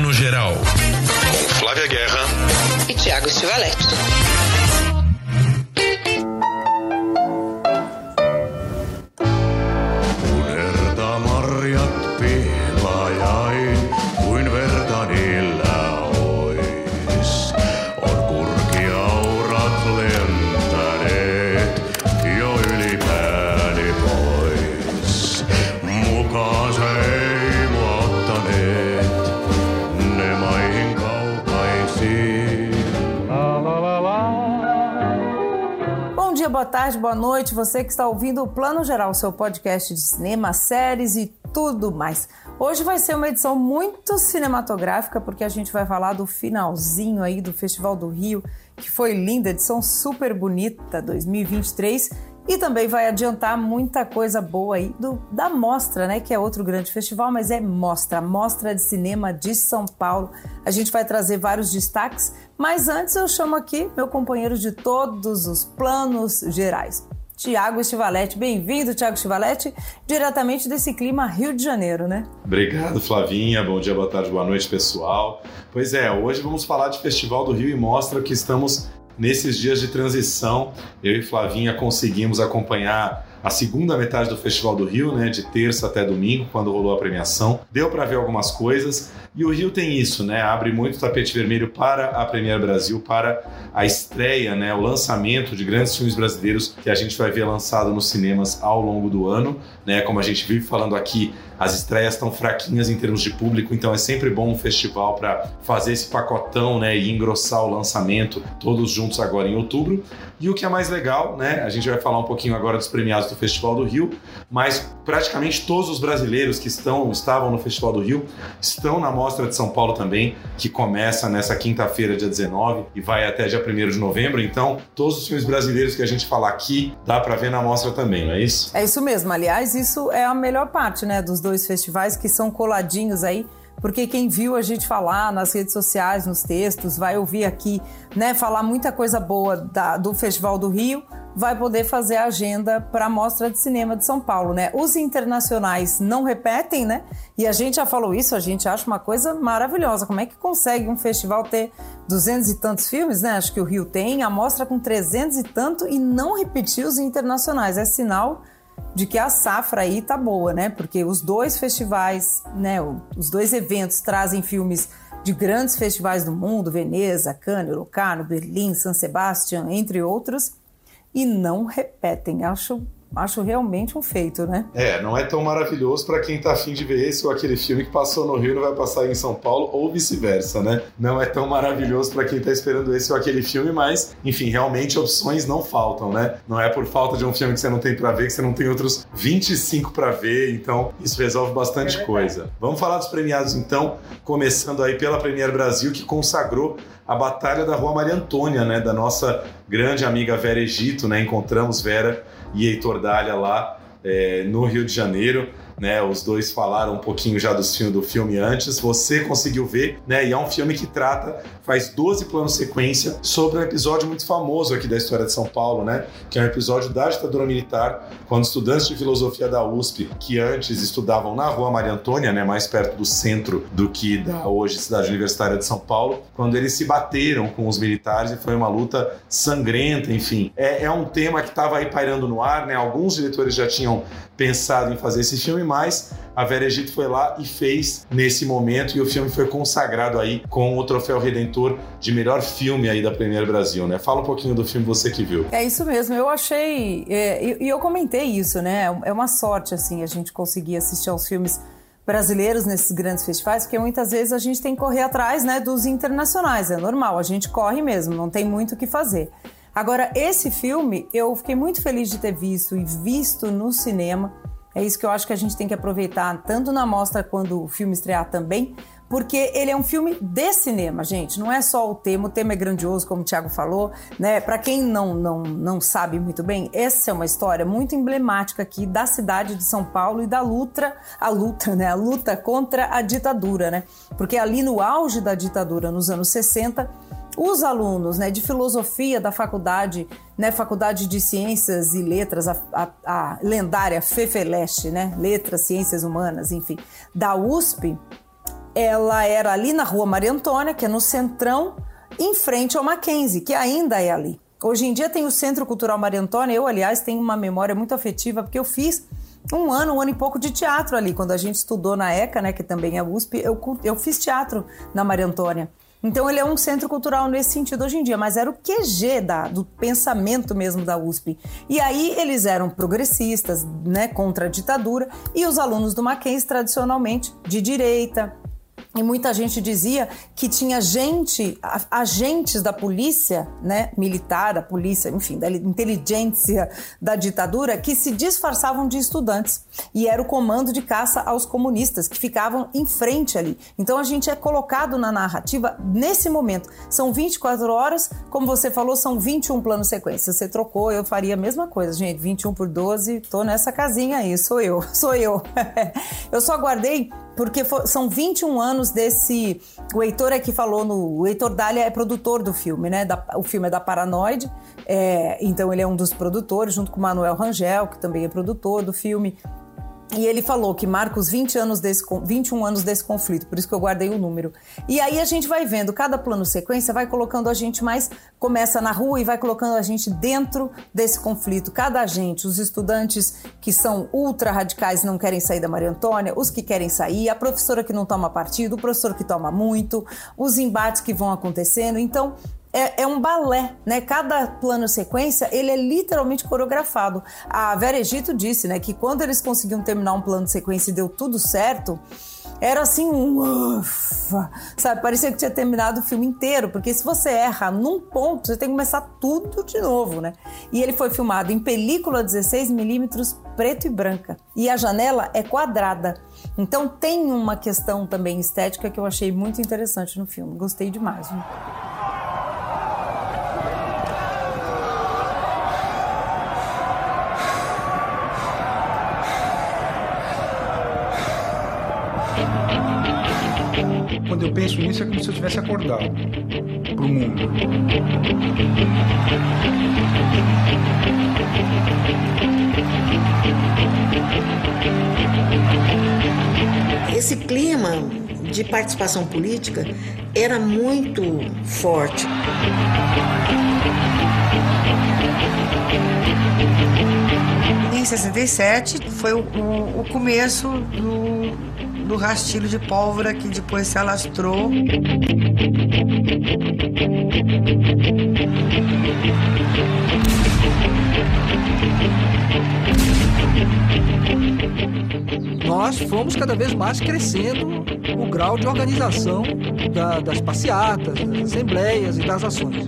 Plano Geral. Com Flávia Guerra e Tiago Stivalete. Tarde, boa noite. Você que está ouvindo o Plano Geral, seu podcast de cinema, séries e tudo mais. Hoje vai ser uma edição muito cinematográfica, porque a gente vai falar do finalzinho aí do Festival do Rio, que foi linda, edição super bonita 2023 e também vai adiantar muita coisa boa aí do, da Mostra, né? Que é outro grande festival, mas é Mostra, Mostra de Cinema de São Paulo. A gente vai trazer vários destaques, mas antes eu chamo aqui meu companheiro de todos os planos gerais. Tiago Estivalete. Bem-vindo, Tiago Estivalete, diretamente desse clima Rio de Janeiro, né? Obrigado, Flavinha. Bom dia, boa tarde, boa noite, pessoal. Pois é, hoje vamos falar de Festival do Rio e Mostra que estamos nesses dias de transição, eu e Flavinha conseguimos acompanhar a segunda metade do Festival do Rio, né, de terça até domingo, quando rolou a premiação. Deu para ver algumas coisas. E o Rio tem isso, né? Abre muito tapete vermelho para a Premiere Brasil, para a estreia, né, o lançamento de grandes filmes brasileiros que a gente vai ver lançado nos cinemas ao longo do ano, né? Como a gente vive falando aqui, as estreias estão fraquinhas em termos de público, então é sempre bom um festival para fazer esse pacotão, né, e engrossar o lançamento todos juntos agora em outubro. E o que é mais legal, né? A gente vai falar um pouquinho agora dos premiados do Festival do Rio, mas praticamente todos os brasileiros que estão estavam no Festival do Rio estão na Mostra de São Paulo também, que começa nessa quinta-feira, dia 19, e vai até dia 1 de novembro. Então, todos os filmes brasileiros que a gente falar aqui, dá para ver na mostra também, não é isso? É isso mesmo. Aliás, isso é a melhor parte, né, dos dois festivais que são coladinhos aí porque quem viu a gente falar nas redes sociais, nos textos, vai ouvir aqui, né, falar muita coisa boa da, do Festival do Rio, vai poder fazer a agenda para a Mostra de Cinema de São Paulo, né? Os internacionais não repetem, né? E a gente já falou isso, a gente acha uma coisa maravilhosa. Como é que consegue um festival ter duzentos e tantos filmes, né? Acho que o Rio tem, a mostra com trezentos e tanto e não repetir os internacionais. É sinal de que a safra aí tá boa, né? Porque os dois festivais, né, os dois eventos trazem filmes de grandes festivais do mundo, Veneza, Cannes, Locarno, Berlim, San Sebastian, entre outros, e não repetem. Acho acho realmente um feito, né? É, não é tão maravilhoso para quem tá afim de ver esse ou aquele filme que passou no Rio e não vai passar em São Paulo, ou vice-versa, né? Não é tão maravilhoso para quem tá esperando esse ou aquele filme, mas, enfim, realmente opções não faltam, né? Não é por falta de um filme que você não tem para ver que você não tem outros 25 para ver, então isso resolve bastante é coisa. Vamos falar dos premiados então, começando aí pela Premiere Brasil, que consagrou a Batalha da Rua Maria Antônia, né? Da nossa grande amiga Vera Egito, né? Encontramos Vera e Heitor Dália lá é, no Rio de Janeiro né? Os dois falaram um pouquinho já dos filme, do filme antes, você conseguiu ver, né? E é um filme que trata, faz 12 planos sequência sobre um episódio muito famoso aqui da história de São Paulo, né? Que é um episódio da ditadura militar, quando estudantes de filosofia da USP, que antes estudavam na rua Maria Antônia, né? Mais perto do centro do que da hoje cidade universitária de São Paulo, quando eles se bateram com os militares e foi uma luta sangrenta, enfim. É, é um tema que estava aí pairando no ar, né? Alguns diretores já tinham pensado em fazer esse filme, mas a Vera Egito foi lá e fez nesse momento e o filme foi consagrado aí com o troféu Redentor de melhor filme aí da Premiere Brasil, né? Fala um pouquinho do filme você que viu. É isso mesmo, eu achei é, e eu comentei isso, né? É uma sorte assim a gente conseguir assistir aos filmes brasileiros nesses grandes festivais, porque muitas vezes a gente tem que correr atrás, né, dos internacionais, é normal, a gente corre mesmo, não tem muito o que fazer. Agora, esse filme eu fiquei muito feliz de ter visto e visto no cinema. É isso que eu acho que a gente tem que aproveitar, tanto na mostra quando o filme estrear também, porque ele é um filme de cinema, gente. Não é só o tema, o tema é grandioso, como o Thiago falou, né? Para quem não, não, não sabe muito bem, essa é uma história muito emblemática aqui da cidade de São Paulo e da luta, a luta, né? A luta contra a ditadura, né? Porque ali no auge da ditadura, nos anos 60, os alunos né, de filosofia da faculdade, né, Faculdade de Ciências e Letras, a, a, a lendária FEFELESTE, né, Letras, Ciências Humanas, enfim, da USP, ela era ali na rua Maria Antônia, que é no Centrão, em frente ao Mackenzie, que ainda é ali. Hoje em dia tem o Centro Cultural Maria Antônia. Eu, aliás, tenho uma memória muito afetiva, porque eu fiz um ano, um ano e pouco de teatro ali. Quando a gente estudou na ECA, né, que também é USP, eu, eu fiz teatro na Maria Antônia. Então ele é um centro cultural nesse sentido hoje em dia, mas era o QG da, do pensamento mesmo da USP. E aí eles eram progressistas, né, contra a ditadura, e os alunos do Mackenzie tradicionalmente de direita, e muita gente dizia que tinha gente, agentes da polícia, né, militar, da polícia, enfim, da inteligência da ditadura, que se disfarçavam de estudantes. E era o comando de caça aos comunistas, que ficavam em frente ali. Então a gente é colocado na narrativa nesse momento. São 24 horas, como você falou, são 21 planos sequência. Você trocou, eu faria a mesma coisa, gente. 21 por 12, tô nessa casinha aí, sou eu, sou eu. eu só guardei porque for, são 21 anos desse. O Heitor é que falou no. O Heitor Dália é produtor do filme, né? Da, o filme é da Paranoide, é, então ele é um dos produtores, junto com o Manuel Rangel, que também é produtor do filme. E ele falou que marca os 20 anos desse, 21 anos desse conflito, por isso que eu guardei o número. E aí a gente vai vendo, cada plano sequência vai colocando a gente mais, começa na rua e vai colocando a gente dentro desse conflito. Cada agente, os estudantes que são ultra radicais não querem sair da Maria Antônia, os que querem sair, a professora que não toma partido, o professor que toma muito, os embates que vão acontecendo. Então, é, é, um balé, né? Cada plano sequência, ele é literalmente coreografado. A Vera Egito disse, né, que quando eles conseguiam terminar um plano de sequência e deu tudo certo, era assim um ufa, sabe? Parecia que tinha terminado o filme inteiro, porque se você erra num ponto, você tem que começar tudo de novo, né? E ele foi filmado em película 16mm preto e branca. E a janela é quadrada. Então tem uma questão também estética que eu achei muito interessante no filme. Gostei demais. Né? Quando eu penso nisso, é como se eu tivesse acordado para o mundo. Esse clima de participação política era muito forte. Em 67 foi o, o, o começo do do rastilho de pólvora que depois se alastrou. Nós fomos cada vez mais crescendo o grau de organização da, das passeatas, das assembleias e das ações.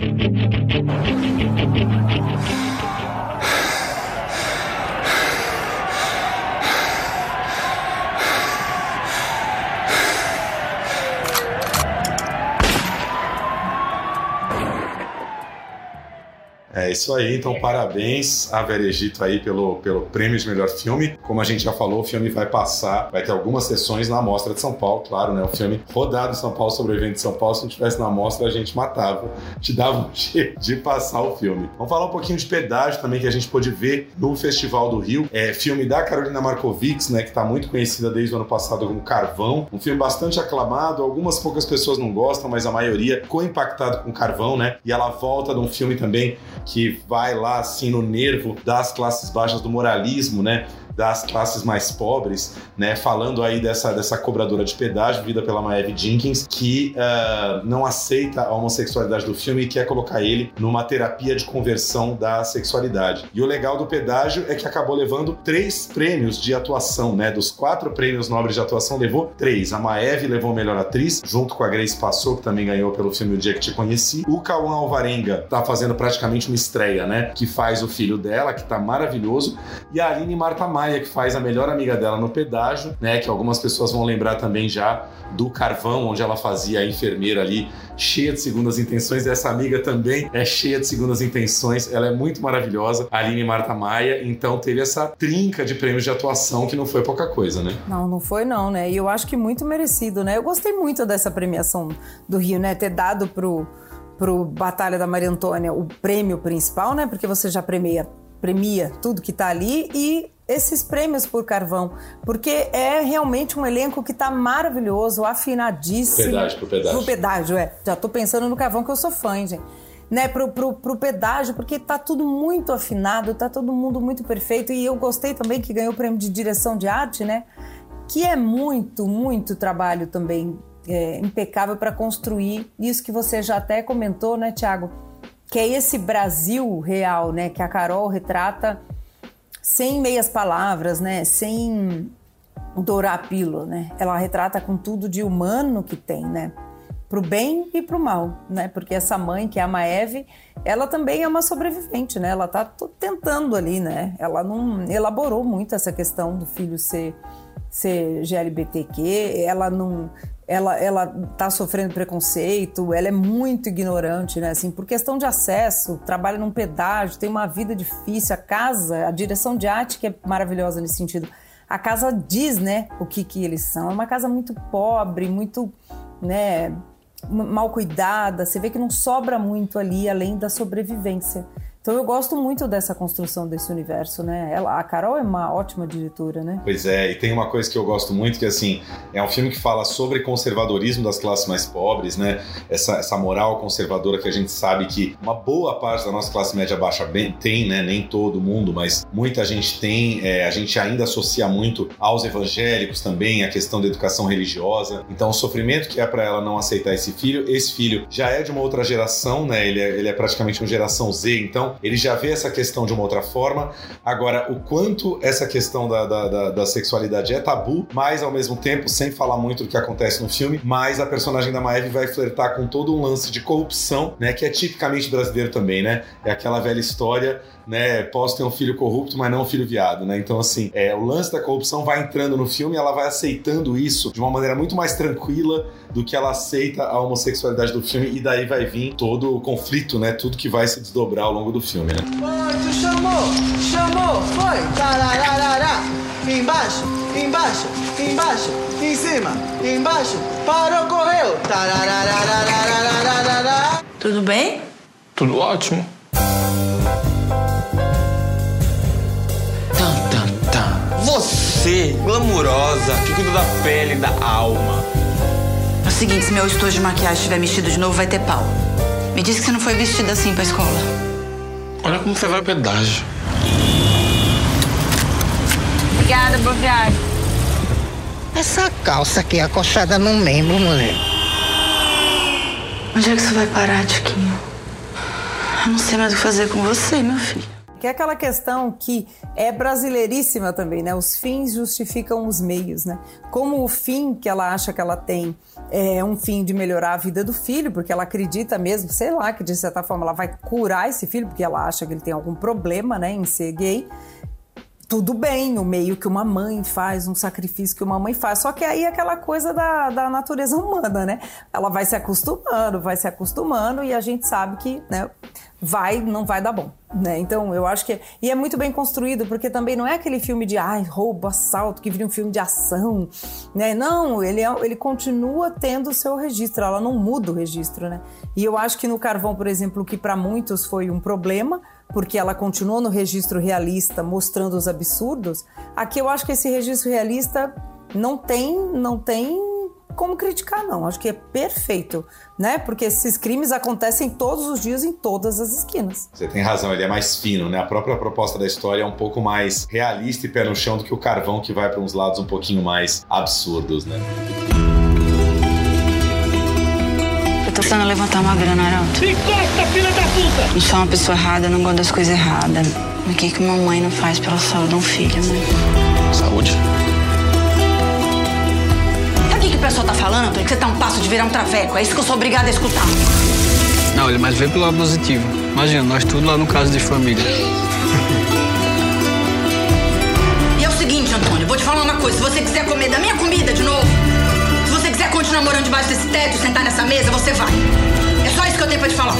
Isso aí, então parabéns a Egito aí pelo, pelo prêmio de melhor filme. Como a gente já falou, o filme vai passar, vai ter algumas sessões na Mostra de São Paulo, claro, né? O filme rodado em São Paulo sobre o evento de São Paulo, se não tivesse na Mostra, a gente matava, te dava um jeito de passar o filme. Vamos falar um pouquinho de pedágio também, que a gente pôde ver no Festival do Rio. É filme da Carolina Markovics, né? Que tá muito conhecida desde o ano passado como Carvão. Um filme bastante aclamado, algumas poucas pessoas não gostam, mas a maioria ficou impactado com Carvão, né? E ela volta de um filme também que vai lá assim no nervo das classes baixas do moralismo, né? Das classes mais pobres, né? Falando aí dessa, dessa cobradora de pedágio, vida pela Maeve Jenkins, que uh, não aceita a homossexualidade do filme e quer colocar ele numa terapia de conversão da sexualidade. E o legal do pedágio é que acabou levando três prêmios de atuação, né? Dos quatro prêmios nobres de atuação, levou três. A Maeve levou melhor atriz, junto com a Grace Passou, que também ganhou pelo filme O Dia que Te Conheci. O Cauã Alvarenga tá fazendo praticamente uma estreia, né? Que faz o filho dela, que tá maravilhoso. E a Aline Marta Maia Maia, que faz a melhor amiga dela no pedágio, né? Que algumas pessoas vão lembrar também já do Carvão, onde ela fazia a enfermeira ali, cheia de segundas intenções. Essa amiga também é cheia de segundas intenções. Ela é muito maravilhosa, Aline Marta Maia. Então teve essa trinca de prêmios de atuação que não foi pouca coisa, né? Não, não foi não, né? E eu acho que muito merecido, né? Eu gostei muito dessa premiação do Rio, né? Ter dado pro pro Batalha da Maria Antônia o prêmio principal, né? Porque você já premia premia tudo que está ali e esses prêmios por Carvão, porque é realmente um elenco que está maravilhoso, afinadíssimo. Pedágio, pro pedágio. Pro pedágio, é. Já tô pensando no Carvão que eu sou fã, hein, gente. Né, pro, pro, pro pedágio, porque tá tudo muito afinado, tá todo mundo muito perfeito. E eu gostei também que ganhou o prêmio de direção de arte, né? Que é muito, muito trabalho também é, impecável para construir isso que você já até comentou, né, Tiago? Que é esse Brasil real, né? Que a Carol retrata sem meias palavras, né? Sem dourar a pílula, né? Ela retrata com tudo de humano que tem, né? Pro bem e pro mal, né? Porque essa mãe, que é a Maeve, ela também é uma sobrevivente, né? Ela tá tentando ali, né? Ela não elaborou muito essa questão do filho ser, ser GLBTQ, ela não ela ela tá sofrendo preconceito, ela é muito ignorante, né? Assim, por questão de acesso, trabalha num pedágio, tem uma vida difícil, a casa, a direção de arte que é maravilhosa nesse sentido. A casa diz, né, o que que eles são. É uma casa muito pobre, muito, né, mal cuidada. Você vê que não sobra muito ali além da sobrevivência. Então eu gosto muito dessa construção desse universo, né? Ela, a Carol é uma ótima diretora, né? Pois é, e tem uma coisa que eu gosto muito que assim é um filme que fala sobre conservadorismo das classes mais pobres, né? Essa, essa moral conservadora que a gente sabe que uma boa parte da nossa classe média baixa bem, tem, né? Nem todo mundo, mas muita gente tem. É, a gente ainda associa muito aos evangélicos também a questão da educação religiosa. Então o sofrimento que é para ela não aceitar esse filho, esse filho já é de uma outra geração, né? Ele é, ele é praticamente uma geração Z, então ele já vê essa questão de uma outra forma. Agora, o quanto essa questão da, da, da, da sexualidade é tabu, mas ao mesmo tempo, sem falar muito do que acontece no filme, mas a personagem da Maeve vai flertar com todo um lance de corrupção, né? Que é tipicamente brasileiro também, né? É aquela velha história né? Posso ter um filho corrupto, mas não um filho viado, né? Então, assim, é, o lance da corrupção vai entrando no filme e ela vai aceitando isso de uma maneira muito mais tranquila do que ela aceita a homossexualidade do filme, e daí vai vir todo o conflito, né? Tudo que vai se desdobrar ao longo do filme, né? Foi, chamou, chamou, foi, tarararará, embaixo, embaixo, embaixo, em cima, embaixo, parou, correu, tararararararararará. Tudo bem? Tudo ótimo. Você, glamurosa, que cuida da pele, da alma. É o seguinte, se meu estojo de maquiagem estiver mexido de novo, vai ter pau. Me disse que você não foi vestida assim pra escola. Olha como você vai ao pedágio. Obrigada, boa viagem. Essa calça aqui acochada no membro, mulher. Onde é que você vai parar, Tiquinho? Eu não sei mais o que fazer com você, meu filho. Que é aquela questão que é brasileiríssima também, né? Os fins justificam os meios, né? Como o fim que ela acha que ela tem é um fim de melhorar a vida do filho, porque ela acredita mesmo, sei lá, que de certa forma ela vai curar esse filho, porque ela acha que ele tem algum problema, né, em ser gay tudo bem, o meio que uma mãe faz, um sacrifício que uma mãe faz. Só que aí é aquela coisa da, da natureza humana, né? Ela vai se acostumando, vai se acostumando e a gente sabe que né, vai, não vai dar bom. Né? Então eu acho que. E é muito bem construído, porque também não é aquele filme de ai, roubo, assalto, que vira um filme de ação. Né? Não, ele, é, ele continua tendo o seu registro, ela não muda o registro, né? E eu acho que no Carvão, por exemplo, que para muitos foi um problema, porque ela continuou no registro realista mostrando os absurdos, aqui eu acho que esse registro realista não tem, não tem como criticar não, acho que é perfeito, né? Porque esses crimes acontecem todos os dias em todas as esquinas. Você tem razão, ele é mais fino, né? A própria proposta da história é um pouco mais realista e pé no chão do que o carvão que vai para uns lados um pouquinho mais absurdos, né? Eu tô precisando levantar uma grana, Arauto. Encosta, filha da puta! Não sou uma pessoa errada, não gosto das coisas erradas. O que, que uma mãe não faz pela saúde de um filho, mãe? Saúde. Sabe o que, que o pessoal tá falando, Antônio? Que você tá um passo de virar um traveco. É isso que eu sou obrigada a escutar. Não, ele mais vê pelo lado positivo. Imagina, nós tudo lá no caso de família. E é o seguinte, Antônio, vou te falar uma coisa. Se você quiser comer da minha comida de novo, continuar morando debaixo desse teto, sentar nessa mesa, você vai. É só isso que eu tenho pra te falar.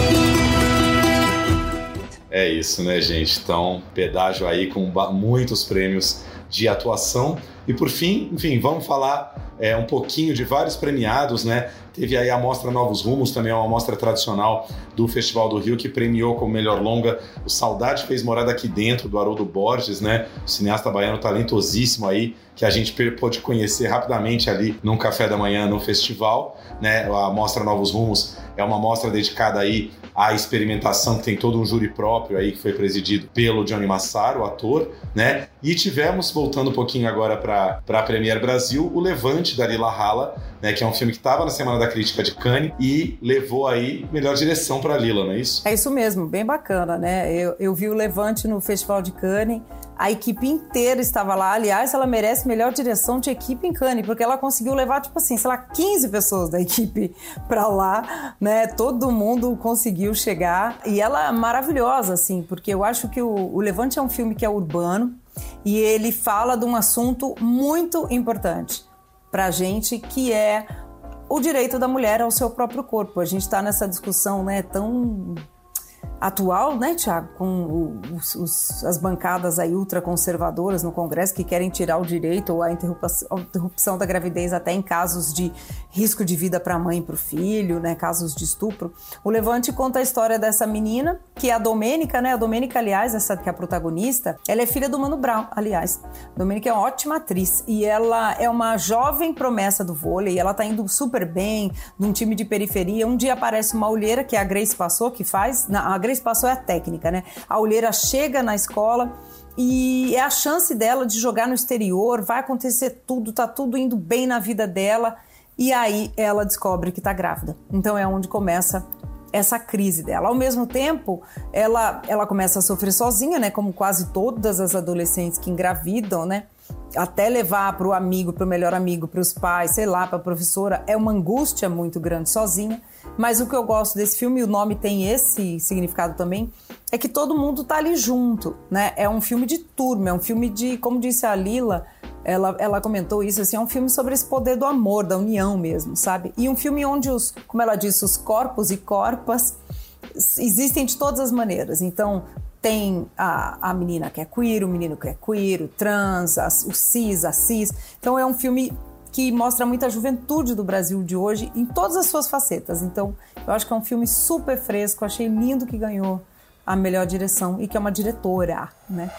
É isso, né, gente? Então, pedágio aí com muitos prêmios de atuação. E por fim, enfim, vamos falar é, um pouquinho de vários premiados, né? Teve aí a Mostra Novos Rumos, também é uma mostra tradicional do Festival do Rio, que premiou como melhor longa o Saudade Fez Morada Aqui Dentro, do Haroldo Borges, né? O cineasta baiano talentosíssimo aí, que a gente pôde conhecer rapidamente ali num café da manhã no festival, né? A Mostra Novos Rumos é uma mostra dedicada aí à experimentação, que tem todo um júri próprio aí, que foi presidido pelo Johnny Massaro, o ator, né? E tivemos, voltando um pouquinho agora para a Premier Brasil, o Levante da Lila Hala, né? Que é um filme que estava na Semana da Crítica de Cannes e levou aí melhor direção para Lila, não é isso? É isso mesmo, bem bacana, né? Eu, eu vi o Levante no Festival de Cannes a equipe inteira estava lá. Aliás, ela merece melhor direção de equipe em Cannes, porque ela conseguiu levar, tipo assim, sei lá, 15 pessoas da equipe para lá, né? Todo mundo conseguiu chegar. E ela é maravilhosa, assim, porque eu acho que o, Levante é um filme que é urbano e ele fala de um assunto muito importante pra gente, que é o direito da mulher ao seu próprio corpo. A gente está nessa discussão, né, tão atual, né, Tiago, com os, os, as bancadas aí ultraconservadoras no Congresso que querem tirar o direito ou a interrupção, da gravidez até em casos de risco de vida para a mãe e para o filho, né, casos de estupro. O Levante conta a história dessa menina, que é a Domênica, né, a Domênica, aliás, essa que é a protagonista, ela é filha do Mano Brown, aliás. A Domênica é uma ótima atriz e ela é uma jovem promessa do vôlei, ela tá indo super bem num time de periferia. Um dia aparece uma olheira, que é a Grace Passou, que faz, a Grace Passou é a técnica, né? A olheira chega na escola e é a chance dela de jogar no exterior, vai acontecer tudo, tá tudo indo bem na vida dela. E aí ela descobre que tá grávida. Então é onde começa essa crise dela. Ao mesmo tempo, ela, ela começa a sofrer sozinha, né? Como quase todas as adolescentes que engravidam, né? Até levar para o amigo, para o melhor amigo, para os pais, sei lá, para a professora, é uma angústia muito grande sozinha. Mas o que eu gosto desse filme, e o nome tem esse significado também, é que todo mundo tá ali junto, né? É um filme de turma, é um filme de, como disse a Lila, ela, ela comentou isso, assim, é um filme sobre esse poder do amor, da união mesmo, sabe? E um filme onde os, como ela disse, os corpos e corpas existem de todas as maneiras. Então, tem a, a menina que é queer, o menino que é queer, o trans, a, o cis, a cis. Então, é um filme que mostra muita juventude do Brasil de hoje em todas as suas facetas. Então, eu acho que é um filme super fresco, achei lindo que ganhou a melhor direção e que é uma diretora, né?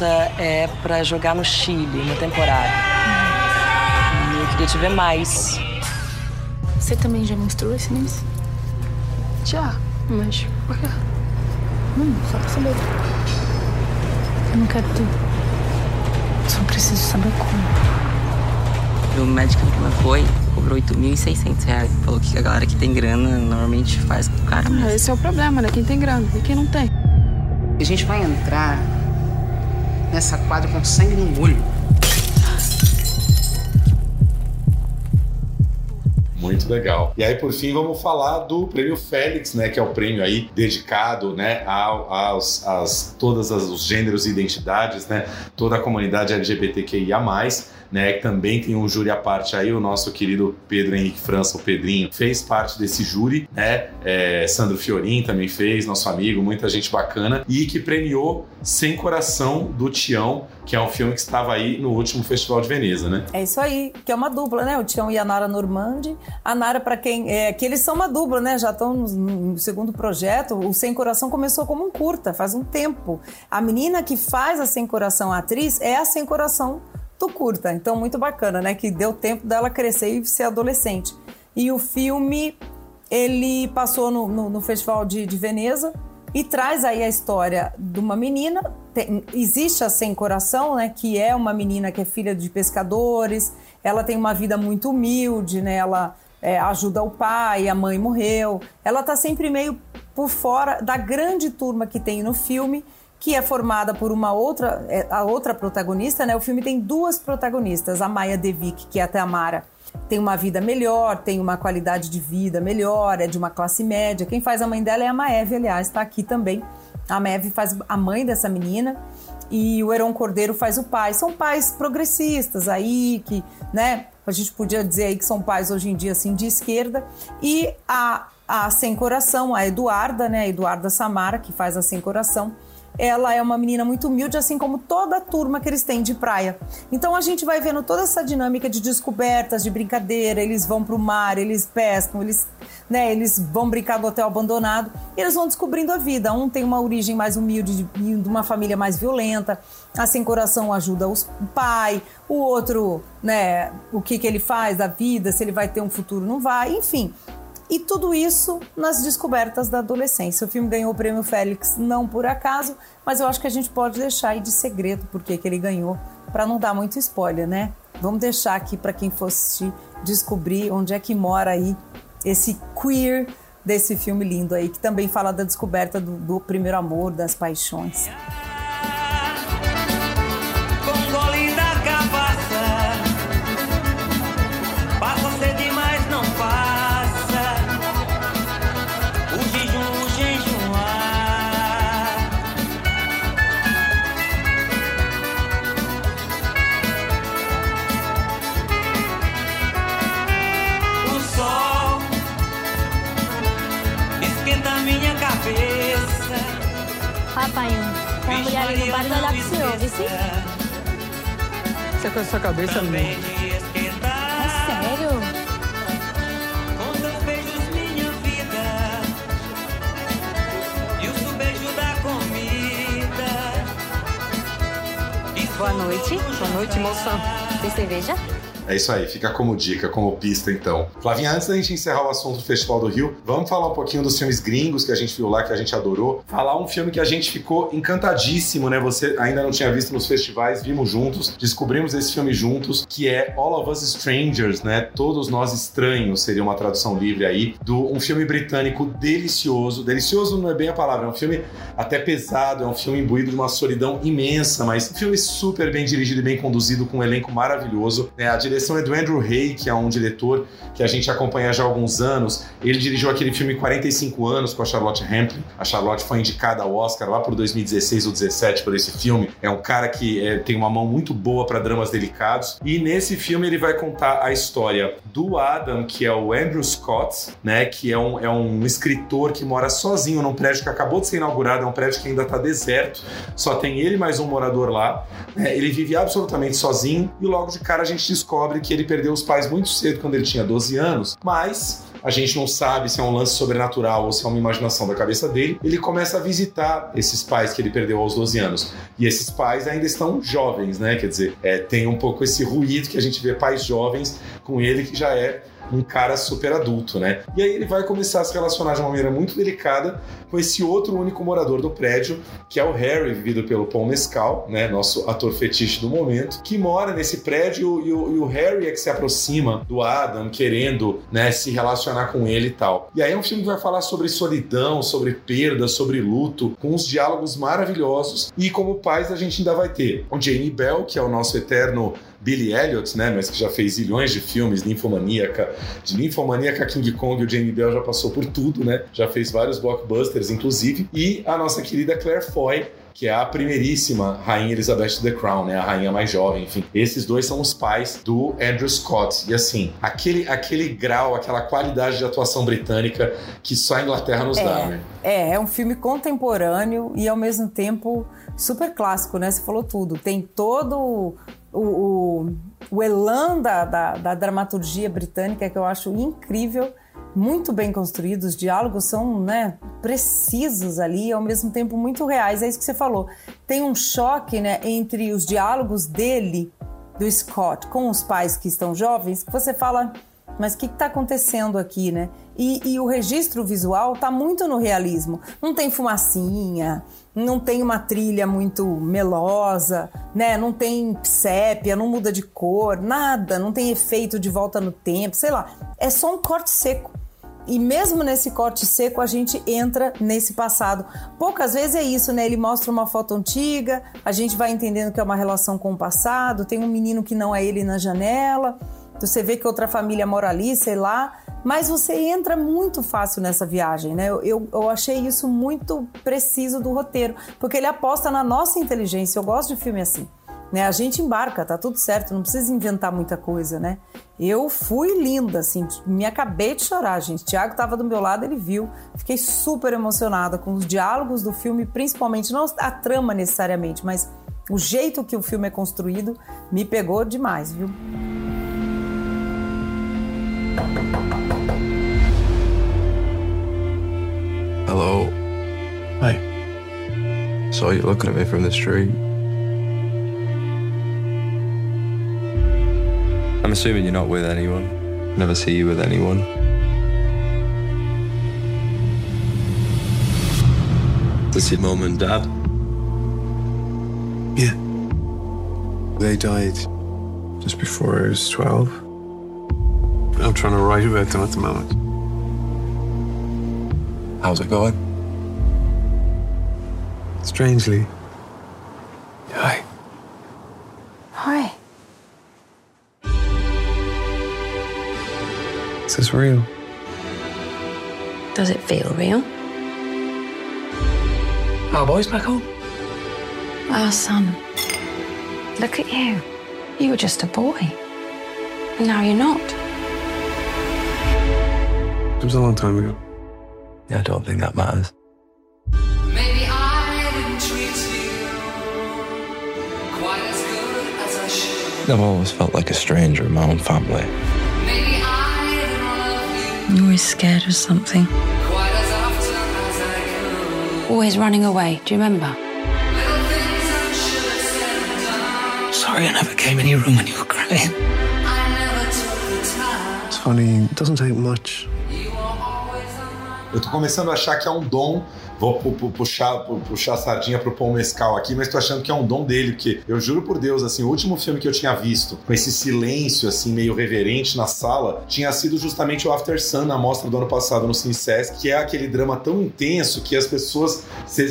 Bolsa é para jogar no Chile, na temporada. E eu queria te ver mais. Você também já menstruou esse mês? Já, mas por quê? Hum, só pra saber. Eu não quero ter. Só preciso saber como. O médico que me foi cobrou 8.600 reais. Falou que a galera que tem grana normalmente faz com o cara mesmo. Ah, esse é o problema, né? Quem tem grana e quem não tem. A gente vai entrar nessa quadra com sangue no olho. Muito legal. E aí, por fim, vamos falar do Prêmio Félix, né? Que é o prêmio aí dedicado, né, aos, aos todos os gêneros e identidades, né? Toda a comunidade LGBTQIA+, né? Também tem um júri à parte aí, o nosso querido Pedro Henrique França, o Pedrinho, fez parte desse júri, né? É, Sandro Fiorin também fez, nosso amigo, muita gente bacana, e que premiou Sem Coração do Tião, que é um filme que estava aí no último Festival de Veneza, né? É isso aí, que é uma dupla, né? O Tião e a Nara Normandi. A Nara, para quem. É, que eles são uma dupla, né? Já estão no, segundo projeto. O Sem Coração começou como um curta, faz um tempo. A menina que faz a Sem Coração a atriz é a Sem Coração do curta. Então, muito bacana, né? Que deu tempo dela crescer e ser adolescente. E o filme, ele passou no, no, no Festival de, de, Veneza e traz aí a história de uma menina. Tem, existe a Sem Coração, né? Que é uma menina que é filha de pescadores. Ela tem uma vida muito humilde, né? Ela é, ajuda o pai, a mãe morreu. Ela tá sempre meio por fora da grande turma que tem no filme que é formada por uma outra, é, a outra protagonista, né? O filme tem duas protagonistas, a Maia Devic, que é a Tamara, tem uma vida melhor, tem uma qualidade de vida melhor, é de uma classe média. Quem faz a mãe dela é a Maeve, aliás, está aqui também. A Maeve faz a mãe dessa menina e o Heron Cordeiro faz o pai. São pais progressistas aí, que, né, a gente podia dizer aí que são pais hoje em dia, assim, de esquerda. E a, a Sem Coração, a Eduarda, né, a Eduarda Samara, que faz a Sem Coração, ela é uma menina muito humilde, assim como toda a turma que eles têm de praia. Então a gente vai vendo toda essa dinâmica de descobertas, de brincadeira, eles vão pro mar, eles pescam, eles, né, eles vão brincar do hotel abandonado, e eles vão descobrindo a vida. Um tem uma origem mais humilde, de uma família mais violenta, a sem coração ajuda o pai, o outro, né, o que que ele faz da vida, se ele vai ter um futuro, não vai, enfim. E tudo isso nas descobertas da adolescência. O filme ganhou o prêmio Félix não por acaso, mas eu acho que a gente pode deixar aí de segredo porque que ele ganhou, para não dar muito spoiler, né? Vamos deixar aqui para quem fosse descobrir onde é que mora aí esse queer desse filme lindo aí, que também fala da descoberta do, do primeiro amor, das paixões. Olhar pro senhor, viu sim? Você é com essa cabeça não. É sério? Boa noite. Boa noite, moça. Tem cerveja? É isso aí, fica como dica, como pista então. Flavinha, antes da gente encerrar o assunto do Festival do Rio, vamos falar um pouquinho dos filmes gringos que a gente viu lá, que a gente adorou. Falar um filme que a gente ficou encantadíssimo, né? Você ainda não tinha visto nos festivais, vimos juntos, descobrimos esse filme juntos, que é All of Us Strangers, né? Todos Nós Estranhos, seria uma tradução livre aí, do um filme britânico delicioso. Delicioso não é bem a palavra, é um filme até pesado, é um filme imbuído de uma solidão imensa, mas um filme super bem dirigido e bem conduzido, com um elenco maravilhoso. Né? A direção direção é do Andrew Hay, que é um diretor que a gente acompanha já há alguns anos. Ele dirigiu aquele filme 45 anos com a Charlotte Rampling. A Charlotte foi indicada ao Oscar lá por 2016 ou 2017 por esse filme. É um cara que é, tem uma mão muito boa para dramas delicados. E nesse filme ele vai contar a história do Adam, que é o Andrew Scott, né? Que é um, é um escritor que mora sozinho num prédio que acabou de ser inaugurado, é um prédio que ainda está deserto. Só tem ele mais um morador lá. É, ele vive absolutamente sozinho e logo de cara a gente descobre descobre que ele perdeu os pais muito cedo, quando ele tinha 12 anos, mas a gente não sabe se é um lance sobrenatural ou se é uma imaginação da cabeça dele. Ele começa a visitar esses pais que ele perdeu aos 12 anos. E esses pais ainda estão jovens, né? Quer dizer, é, tem um pouco esse ruído que a gente vê pais jovens com ele que já é um cara super adulto, né? E aí ele vai começar a se relacionar de uma maneira muito delicada com esse outro único morador do prédio, que é o Harry, vivido pelo Paul Mescal, né? Nosso ator fetiche do momento, que mora nesse prédio e o, e o Harry é que se aproxima do Adam, querendo, né, se relacionar com ele e tal. E aí é um filme que vai falar sobre solidão, sobre perda, sobre luto, com uns diálogos maravilhosos. E como pais, a gente ainda vai ter o Jamie Bell, que é o nosso eterno Billy Elliot, né, mas que já fez zilhões de filmes, Ninfomaníaca, de Ninfomaníaca King Kong, o Jamie Bell já passou por tudo, né? Já fez vários blockbusters, inclusive, e a nossa querida Claire Foy, que é a primeiríssima Rainha Elizabeth The Crown, né? A rainha mais jovem, enfim. Esses dois são os pais do Andrew Scott. E assim, aquele, aquele grau, aquela qualidade de atuação britânica que só a Inglaterra nos é, dá, né? É, é um filme contemporâneo e ao mesmo tempo super clássico, né? Você falou tudo. Tem todo o, o, o elan da, da, da, dramaturgia britânica que eu acho incrível, muito bem construído, os diálogos são né, precisos ali e ao mesmo tempo muito reais. É isso que você falou. Tem um choque né, entre os diálogos dele, do Scott, com os pais que estão jovens, que você fala, mas o que está acontecendo aqui, né? E, e, o registro visual está muito no realismo. Não tem fumacinha, não tem uma trilha muito melosa, né? Não tem sépia, não muda de cor, nada, não tem efeito de volta no tempo, sei lá. É só um corte seco. E mesmo nesse corte seco, a gente entra nesse passado. Poucas vezes é isso, né? Ele mostra uma foto antiga, a gente vai entendendo que é uma relação com o passado, tem um menino que não é ele na janela, você vê que outra família mora ali, sei lá, mas você entra muito fácil nessa viagem, né? Eu, eu, eu, achei isso muito preciso do roteiro, porque ele aposta na nossa inteligência. Eu gosto de filme assim. Né? A gente embarca, tá tudo certo, não precisa inventar muita coisa, né? Eu fui linda, assim, me acabei de chorar, gente. Tiago estava do meu lado, ele viu. Fiquei super emocionada com os diálogos do filme, principalmente, não a trama necessariamente, mas o jeito que o filme é construído me pegou demais, viu? Hello. Hi. Saw you looking at me from the street. I'm assuming you're not with anyone. Never see you with anyone. This your mum and dad? Yeah. They died just before I was 12. I'm trying to write about them at the moment. How's it going? Strangely. Hi. Hi. Is this real? Does it feel real? Our boys back home? Our son. Look at you. You were just a boy. And now you're not. It was a long time ago. Yeah, I don't think that matters. I've always felt like a stranger in my own family. I'm always scared of something. Always running away. Do you remember? Sorry, I never came in your room when you were crying. It's funny, it doesn't take much Eu tô começando a achar que é um dom. Vou pu- pu- puxar, pu- puxar a sardinha pro Paul Mescal aqui, mas tô achando que é um dom dele, porque eu juro por Deus, assim, o último filme que eu tinha visto, com esse silêncio, assim, meio reverente na sala, tinha sido justamente o After Sun, na mostra do ano passado no Cine Sesc, que é aquele drama tão intenso que as pessoas,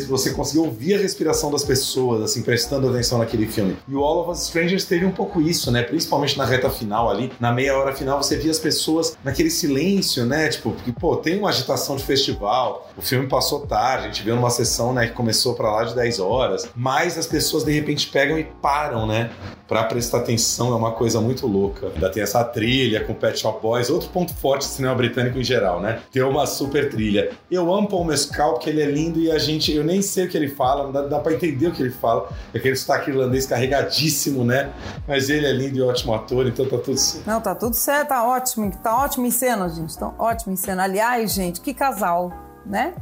você, conseguia ouvir a respiração das pessoas, assim, prestando atenção naquele filme. E o All of Us Strangers teve um pouco isso, né? Principalmente na reta final ali, na meia hora final, você via as pessoas naquele silêncio, né? Tipo, porque, pô, tem uma agitação de festival, o filme passou tarde, a gente viu numa sessão, né, que começou pra lá de 10 horas, mas as pessoas de repente pegam e param, né? Pra prestar atenção, é uma coisa muito louca. Ainda tem essa trilha com Pet Shop Boys, outro ponto forte do cinema britânico em geral, né? Tem uma super trilha. Eu amo Paul Mescal, porque ele é lindo e a gente, eu nem sei o que ele fala, não dá, dá pra entender o que ele fala. É aquele sotaque irlandês carregadíssimo, né? Mas ele é lindo e ótimo ator, então tá tudo certo. Não, tá tudo certo, tá ótimo, tá ótimo em cena, gente. Tá ótimo em cena. Aliás, gente, que casal, né?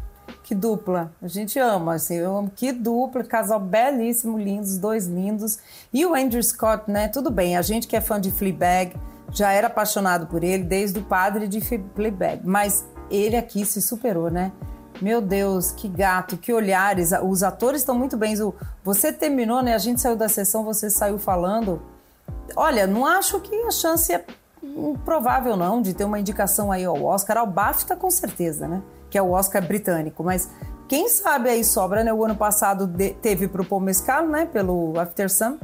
Que dupla. A gente ama, assim, eu amo. Que dupla, casal belíssimo, lindos, dois lindos. E o Andrew Scott, né? Tudo bem, a gente que é fã de Fleabag já era apaixonado por ele desde o padre de Fleabag. Mas ele aqui se superou, né? Meu Deus, que gato, que olhares. Os atores estão muito bem. Você terminou, né? A gente saiu da sessão, você saiu falando. Olha, não acho que a chance é improvável, não, de ter uma indicação aí ao Oscar, ao BAFTA com certeza, né? Que é o Oscar britânico, mas quem sabe aí sobra, né? O ano passado de- teve pro Paul Mescal, né? Pelo After Sun.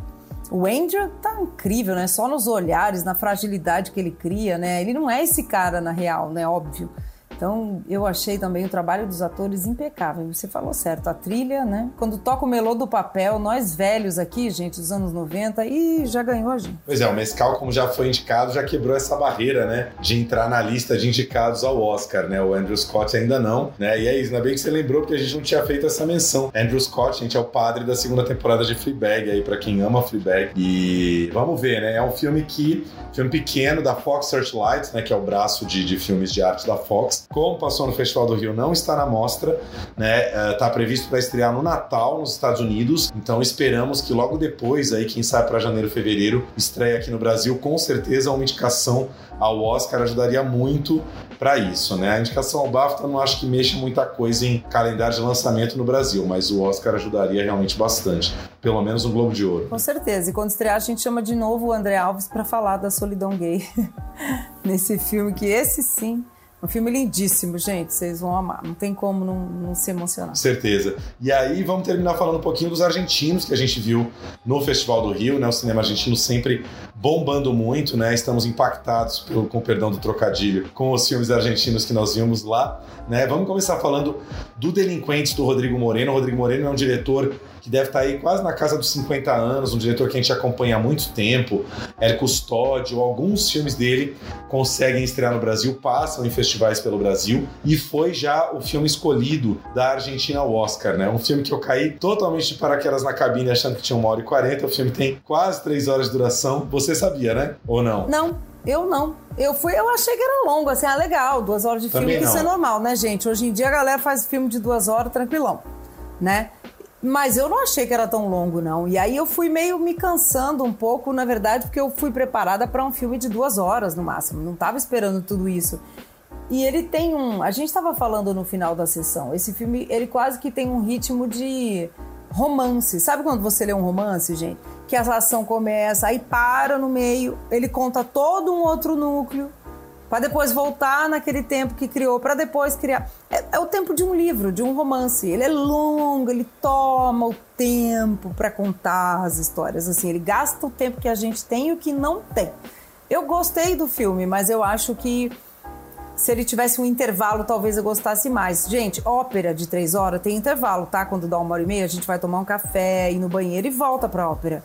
O Andrew tá incrível, né? Só nos olhares, na fragilidade que ele cria, né? Ele não é esse cara na real, né? Óbvio. Então, eu achei também o trabalho dos atores impecável. Você falou certo, a trilha, né? Quando toca o melô do papel, nós velhos aqui, gente, dos anos 90, e já ganhou a gente. Pois é, o Mescal, como já foi indicado, já quebrou essa barreira, né? De entrar na lista de indicados ao Oscar, né? O Andrew Scott ainda não, né? E é isso, ainda bem que você lembrou, porque a gente não tinha feito essa menção. Andrew Scott, gente, é o padre da segunda temporada de Fleabag, aí, pra quem ama Fleabag. E vamos ver, né? É um filme que. Filme pequeno da Fox Searchlight, né? Que é o braço de, de filmes de arte da Fox. Como passou no Festival do Rio, não está na mostra, né? Eh, tá previsto para estrear no Natal, nos Estados Unidos. Então esperamos que logo depois, aí, quem sabe para janeiro, fevereiro, estreia aqui no Brasil. Com certeza, uma indicação ao Oscar ajudaria muito para isso, né? A indicação ao BAFTA não acho que mexa muita coisa em calendário de lançamento no Brasil, mas o Oscar ajudaria realmente bastante. Pelo menos um Globo de Ouro. Com certeza. E quando estrear, a gente chama de novo o André Alves para falar da solidão gay nesse filme, que esse sim Um filme lindíssimo, gente. Vocês vão amar. Não tem como não, não se emocionar. Certeza. E aí vamos terminar falando um pouquinho dos argentinos que a gente viu no Festival do Rio, né? O cinema argentino sempre bombando muito, né? Estamos impactados, pelo, com o perdão do trocadilho, com os filmes argentinos que nós vimos lá, né? Vamos começar falando do Delinquentes do Rodrigo Moreno. O Rodrigo Moreno é um diretor que deve estar aí quase na casa dos 50 anos, um diretor que a gente acompanha há muito tempo, El Custódio, alguns filmes dele conseguem estrear no Brasil, passam em festivais pelo Brasil, e foi já o filme escolhido da Argentina ao Oscar, né? Um filme que eu caí totalmente de paraquedas na cabine achando que tinha uma hora e quarenta, o filme tem quase três horas de duração, você sabia, né? Ou não? Não, eu não. Eu fui, eu achei que era longo, assim, ah, legal, duas horas de Também filme, isso não. é normal, né, gente? Hoje em dia a galera faz filme de duas horas tranquilão, né? Mas eu não achei que era tão longo, não. E aí eu fui meio me cansando um pouco, na verdade, porque eu fui preparada para um filme de duas horas no máximo. Não tava esperando tudo isso. E ele tem um. A gente estava falando no final da sessão. Esse filme, ele quase que tem um ritmo de romance. Sabe quando você lê um romance, gente? Que a ação começa, aí para no meio, ele conta todo um outro núcleo, para depois voltar naquele tempo que criou, para depois criar. É, é o tempo de um livro, de um romance. Ele é longo, ele toma o tempo para contar as histórias. Assim, ele gasta o tempo que a gente tem e o que não tem. Eu gostei do filme, mas eu acho que se ele tivesse um intervalo, talvez eu gostasse mais. Gente, ópera de três horas tem intervalo, tá? Quando dá uma hora e meia, a gente vai tomar um café, ir no banheiro e volta pra ópera.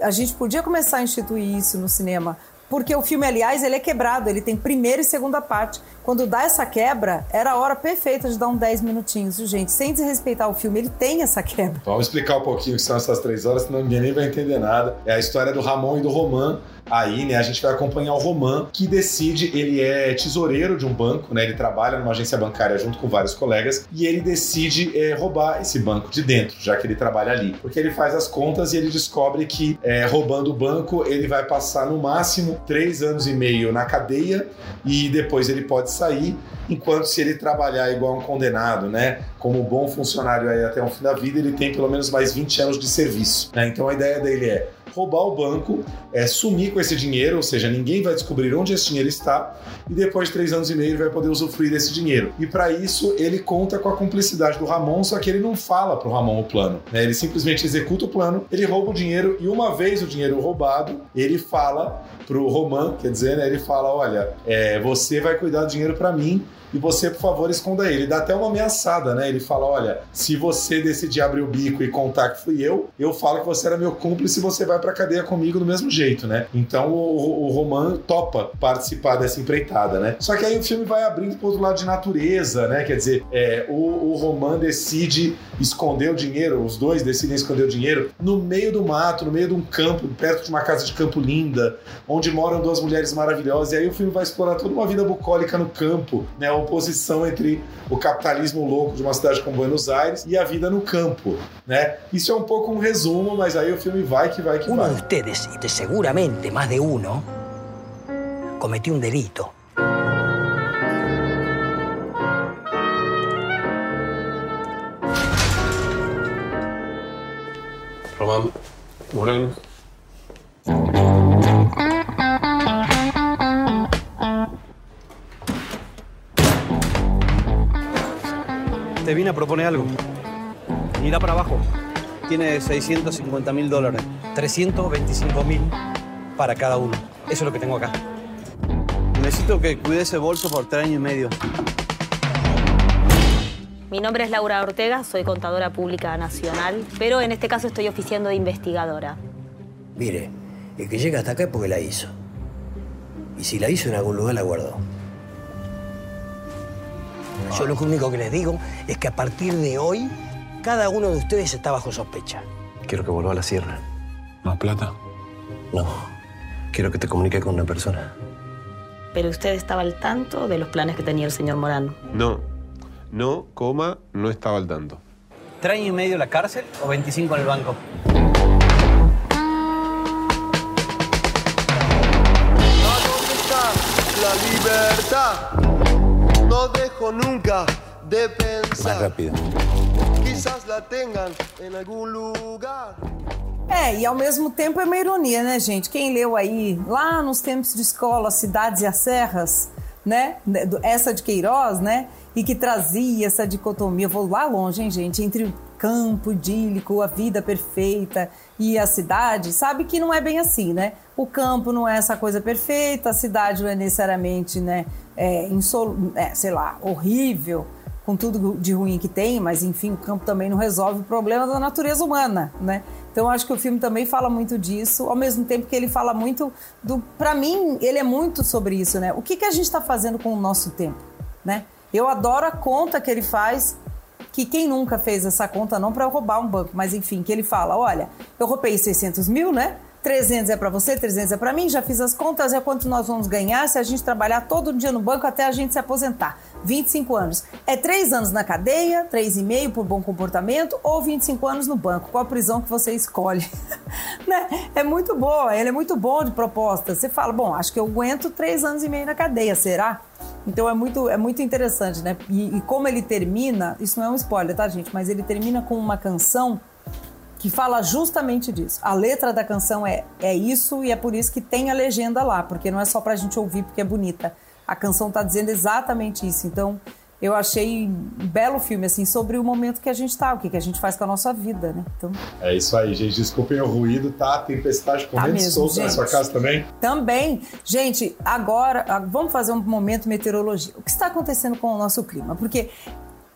A gente podia começar a instituir isso no cinema. Porque o filme, aliás, ele é quebrado, ele tem primeira e segunda parte. Quando dá essa quebra, era a hora perfeita de dar um 10 minutinhos, gente? Sem desrespeitar o filme, ele tem essa quebra. Vamos explicar um pouquinho o que são essas três horas, senão ninguém nem vai entender nada. É a história do Ramon e do Roman. Aí, né, a gente vai acompanhar o Roman, que decide, ele é tesoureiro de um banco, né? Ele trabalha numa agência bancária junto com vários colegas, e ele decide é, roubar esse banco de dentro, já que ele trabalha ali. Porque ele faz as contas e ele descobre que, é, roubando o banco, ele vai passar no máximo três anos e meio na cadeia e depois ele pode sair, enquanto se ele trabalhar igual um condenado, né? Como bom funcionário aí até o fim da vida, ele tem pelo menos mais 20 anos de serviço. né? Então a ideia dele é roubar o banco, é, sumir com esse dinheiro, ou seja, ninguém vai descobrir onde esse dinheiro está, e depois de três anos e meio ele vai poder usufruir desse dinheiro. E para isso ele conta com a cumplicidade do Ramon, só que ele não fala pro Ramon o plano. né? Ele simplesmente executa o plano, ele rouba o dinheiro, e uma vez o dinheiro roubado, ele fala pro Roman, quer dizer, né, ele fala: olha, é, você vai cuidar do dinheiro para mim e você, por favor, esconda ele. Dá até uma ameaçada, né? Ele fala: olha, se você decidir abrir o bico e contar que fui eu, eu falo que você era meu cúmplice e você vai pra cadeia comigo do mesmo jeito, né? Então o, o Roman topa participar dessa empreitada, né? Só que aí o filme vai abrindo pro outro lado de natureza, né? Quer dizer, é, o, o Roman decide esconder o dinheiro, os dois decidem esconder o dinheiro no meio do mato, no meio de um campo, perto de uma casa de campo linda, onde moram duas mulheres maravilhosas. E aí o filme vai explorar toda uma vida bucólica no campo, né? A oposição entre o capitalismo louco de uma cidade como Buenos Aires e a vida no campo, né? Isso é um pouco um resumo, mas aí o filme vai que vai que Uno vai. de ustedes, y de seguramente más de uno, cometió un delito. Román Moreno. Te vine a proponer algo. Mira para abajo. Tiene 650 mil dólares. 325 mil para cada uno. Eso es lo que tengo acá. Necesito que cuide ese bolso por tres años y medio. Mi nombre es Laura Ortega, soy contadora pública nacional, pero en este caso estoy oficiando de investigadora. Mire, el que llega hasta acá es porque la hizo. Y si la hizo en algún lugar, la guardó. Yo lo único que les digo es que a partir de hoy, cada uno de ustedes está bajo sospecha. Quiero que vuelva a la sierra. ¿Más plata? No. Quiero que te comunique con una persona. Pero usted estaba al tanto de los planes que tenía el señor Morán. No, no, coma, no estaba al tanto. ¿Tres años y medio la cárcel o 25 en el banco? La libertad no dejo nunca de Más pensar. rápido. Quizás la tengan en algún lugar. É, e ao mesmo tempo é uma ironia, né, gente? Quem leu aí, lá nos tempos de escola, Cidades e as Serras, né? Essa de Queiroz, né? E que trazia essa dicotomia. Vou lá longe, hein, gente? Entre o campo idílico, a vida perfeita e a cidade. Sabe que não é bem assim, né? O campo não é essa coisa perfeita, a cidade não é necessariamente, né? É, insol... é, sei lá, horrível com tudo de ruim que tem, mas enfim, o campo também não resolve o problema da natureza humana, né? Então acho que o filme também fala muito disso, ao mesmo tempo que ele fala muito do, para mim, ele é muito sobre isso, né? O que que a gente está fazendo com o nosso tempo, né? Eu adoro a conta que ele faz, que quem nunca fez essa conta não para roubar um banco, mas enfim, que ele fala, olha, eu roubei 600 mil, né? 300 é para você, 300 é para mim, já fiz as contas, é quanto nós vamos ganhar se a gente trabalhar todo dia no banco até a gente se aposentar. 25 anos. É 3 anos na cadeia, 3,5 por bom comportamento ou 25 anos no banco. Qual a prisão que você escolhe? né? É muito boa, ele é muito bom de proposta. Você fala, bom, acho que eu aguento 3 anos e meio na cadeia, será? Então é muito, é muito interessante, né? E, e como ele termina, isso não é um spoiler, tá, gente? Mas ele termina com uma canção que fala justamente disso. A letra da canção é, é isso e é por isso que tem a legenda lá, porque não é só pra gente ouvir porque é bonita. A canção tá dizendo exatamente isso. Então, eu achei um belo filme, assim, sobre o momento que a gente tá, o que, que a gente faz com a nossa vida, né? Então, É isso aí, gente. Desculpem o ruído, tá? Tempestade correndo mesmo, solta na gente. sua casa também. Também, gente, agora ah, vamos fazer um momento meteorologia. O que está acontecendo com o nosso clima? Porque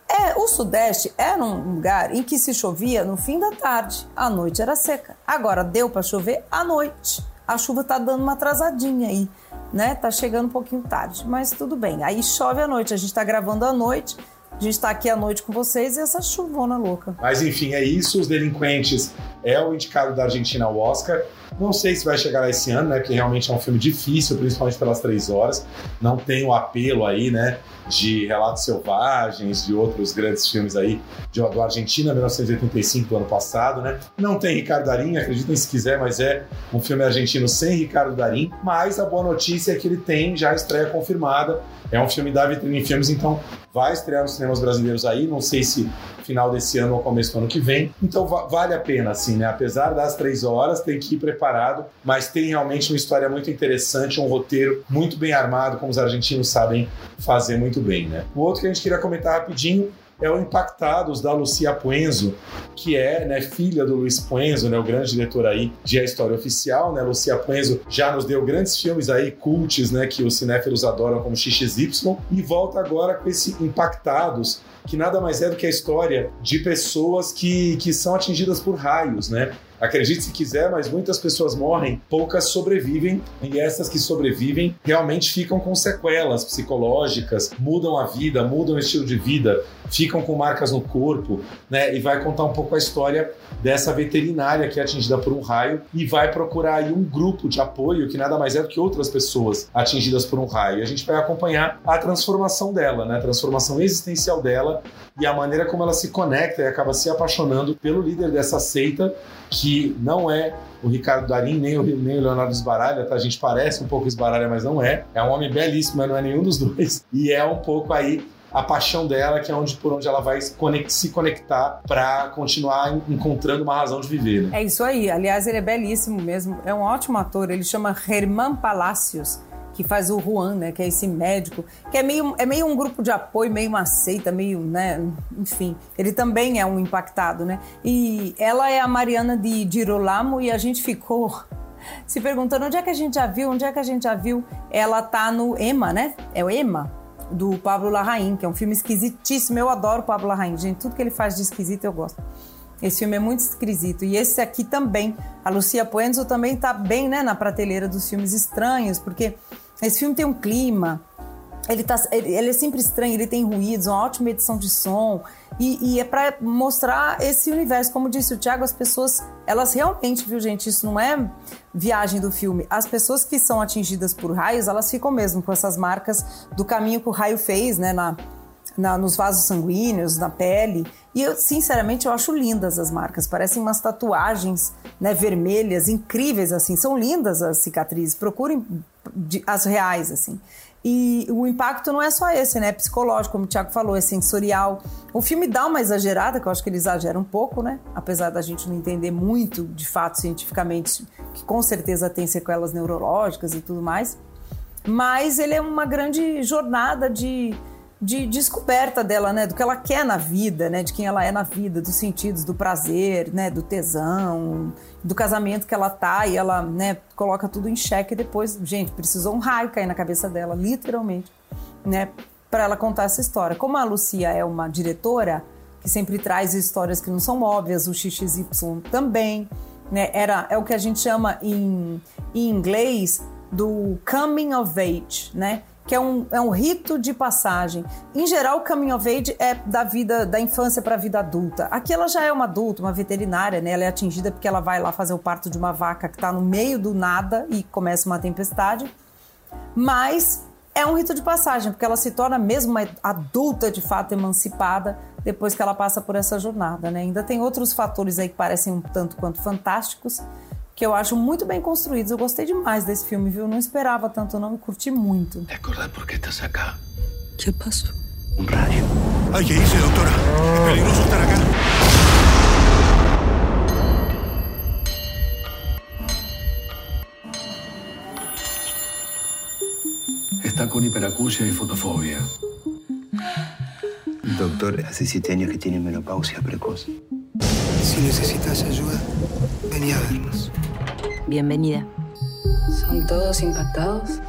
é, o Sudeste era um lugar em que se chovia no fim da tarde, à noite era seca. Agora deu para chover à noite. A chuva tá dando uma atrasadinha aí, né? Tá chegando um pouquinho tarde, mas tudo bem. Aí chove à noite, a gente tá gravando à noite. A gente tá aqui à noite com vocês e essa chuvona louca. Mas enfim, é isso. Os Delinquentes é o indicado da Argentina ao Oscar. Não sei se vai chegar lá esse ano, né? Porque realmente é um filme difícil, principalmente pelas três horas. Não tem o apelo aí, né? De Relatos Selvagens, de outros grandes filmes aí, de, do Argentina, 1985, do ano passado, né? Não tem Ricardo Darim, acreditem se quiser, mas é um filme argentino sem Ricardo Darim. Mas a boa notícia é que ele tem já estreia confirmada. É um filme da Vitrine Filmes, então vai estrear nos cinemas brasileiros aí. Não sei se final desse ano ou começo do ano que vem. Então va- vale a pena, assim, né? Apesar das três horas, tem que ir preparado, mas tem realmente uma história muito interessante, um roteiro muito bem armado, como os argentinos sabem fazer muito bem, né? O outro que a gente queria comentar rapidinho é o Impactados, da Lucia Puenzo, que é né, filha do Luiz Puenzo, né, o grande diretor aí de A História Oficial. Né? Lucia Puenzo já nos deu grandes filmes aí, cults, né, que os cinéfilos adoram, como XXY, e volta agora com esse Impactados, que nada mais é do que a história de pessoas que, que são atingidas por raios, né? Acredite se quiser, mas muitas pessoas morrem, poucas sobrevivem, e essas que sobrevivem realmente ficam com sequelas psicológicas, mudam a vida, mudam o estilo de vida, ficam com marcas no corpo, né? E vai contar um pouco a história dessa veterinária que é atingida por um raio e vai procurar aí um grupo de apoio que nada mais é do que outras pessoas atingidas por um raio. E a gente vai acompanhar a transformação dela, né? A transformação existencial dela e a maneira como ela se conecta e acaba se apaixonando pelo líder dessa seita, que não é o Ricardo Darim, nem o, nem o Leonardo Esbaralha, tá? A gente parece um pouco Esbaralha, mas não é. É um homem belíssimo, mas não é nenhum dos dois. E é um pouco aí a paixão dela, que é onde por onde ela vai se conec- se conectar para continuar en- encontrando uma razão de viver, né? É isso aí. Aliás, ele é belíssimo mesmo. É um ótimo ator. Ele chama Herman Palacios, que faz o Juan, né? Que é esse médico, que é meio, é meio um grupo de apoio, meio uma seita, meio, né? Enfim, ele também é um impactado, né? E ela é a Mariana de Girolamo e a gente ficou se perguntando onde é que a gente já viu, onde é que a gente já viu. Ela tá no Emma, né? É o Emma, do Pablo Larraín, que é um filme esquisitíssimo. Eu adoro o Pablo Larraín, gente. Tudo que ele faz de esquisito eu gosto. Esse filme é muito esquisito. E esse aqui também. A Lucia Puenzo também tá bem né, na prateleira dos filmes estranhos, porque esse filme tem um clima. Ele, tá, ele, ele é sempre estranho, ele tem ruídos, uma ótima edição de som. E, e é para mostrar esse universo. Como disse o Thiago, as pessoas, elas realmente, viu, gente? Isso não é viagem do filme. As pessoas que são atingidas por raios, elas ficam mesmo com essas marcas do caminho que o raio fez, né? Na, na, nos vasos sanguíneos, na pele. E eu, sinceramente, eu acho lindas as marcas. Parecem umas tatuagens né, vermelhas, incríveis, assim. São lindas as cicatrizes. Procurem as reais, assim. E o impacto não é só esse, né? É psicológico, como o Thiago falou, é sensorial. O filme dá uma exagerada, que eu acho que ele exagera um pouco, né? Apesar da gente não entender muito, de fato, cientificamente, que com certeza tem sequelas neurológicas e tudo mais. mas ele é uma grande jornada de, de descoberta dela, né? Do que ela quer na vida, né? De quem ela é na vida, dos sentidos, do prazer, né? Do tesão, do casamento que ela tá e ela, né? Coloca tudo em xeque e depois, gente, precisou um raio cair na cabeça dela, literalmente, né? Para ela contar essa história. Como a Lucia é uma diretora que sempre traz histórias que não são óbvias, o XXY também, né? Era é o que a gente chama em, em inglês do coming of age, né? Que é um, é um rito de passagem. Em geral, o coming of age é da vida da infância para a vida adulta. Aqui ela já é uma adulta, uma veterinária, né? Ela é atingida porque ela vai lá fazer o parto de uma vaca que está no meio do nada e começa uma tempestade. Mas é um rito de passagem, porque ela se torna mesmo uma adulta de fato emancipada depois que ela passa por essa jornada, né? Ainda tem outros fatores aí que parecem um tanto quanto fantásticos, que eu acho muito bem construídos. Eu gostei demais desse filme, viu? Não esperava tanto, não, me curti muito. ¿Te acordás por qué estás acá? ¿Qué pasó? Un rayo. Hay que irse, doctora. Es peligroso estar acá. Está con hiperacusia y fotofobia. Doctor, hace siete años que tiene menopausia precoz. Si necesitas ayuda, vení a vernos. Bienvenida. ¿Son todos impactados?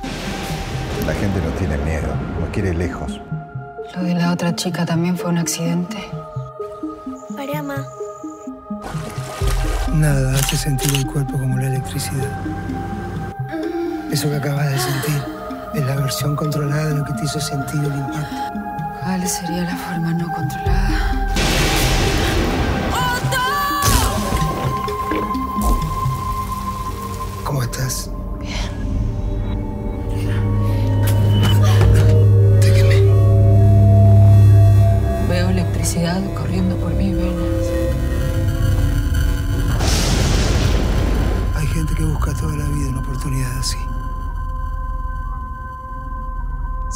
La gente no tiene miedo, no quiere lejos. Lo de la otra chica también fue un accidente. Para, ma. Nada hace sentir el cuerpo como la electricidad. Eso que acabas de sentir es la versión controlada de lo que te hizo sentir el impacto. ¿Cuál sería la forma no controlada?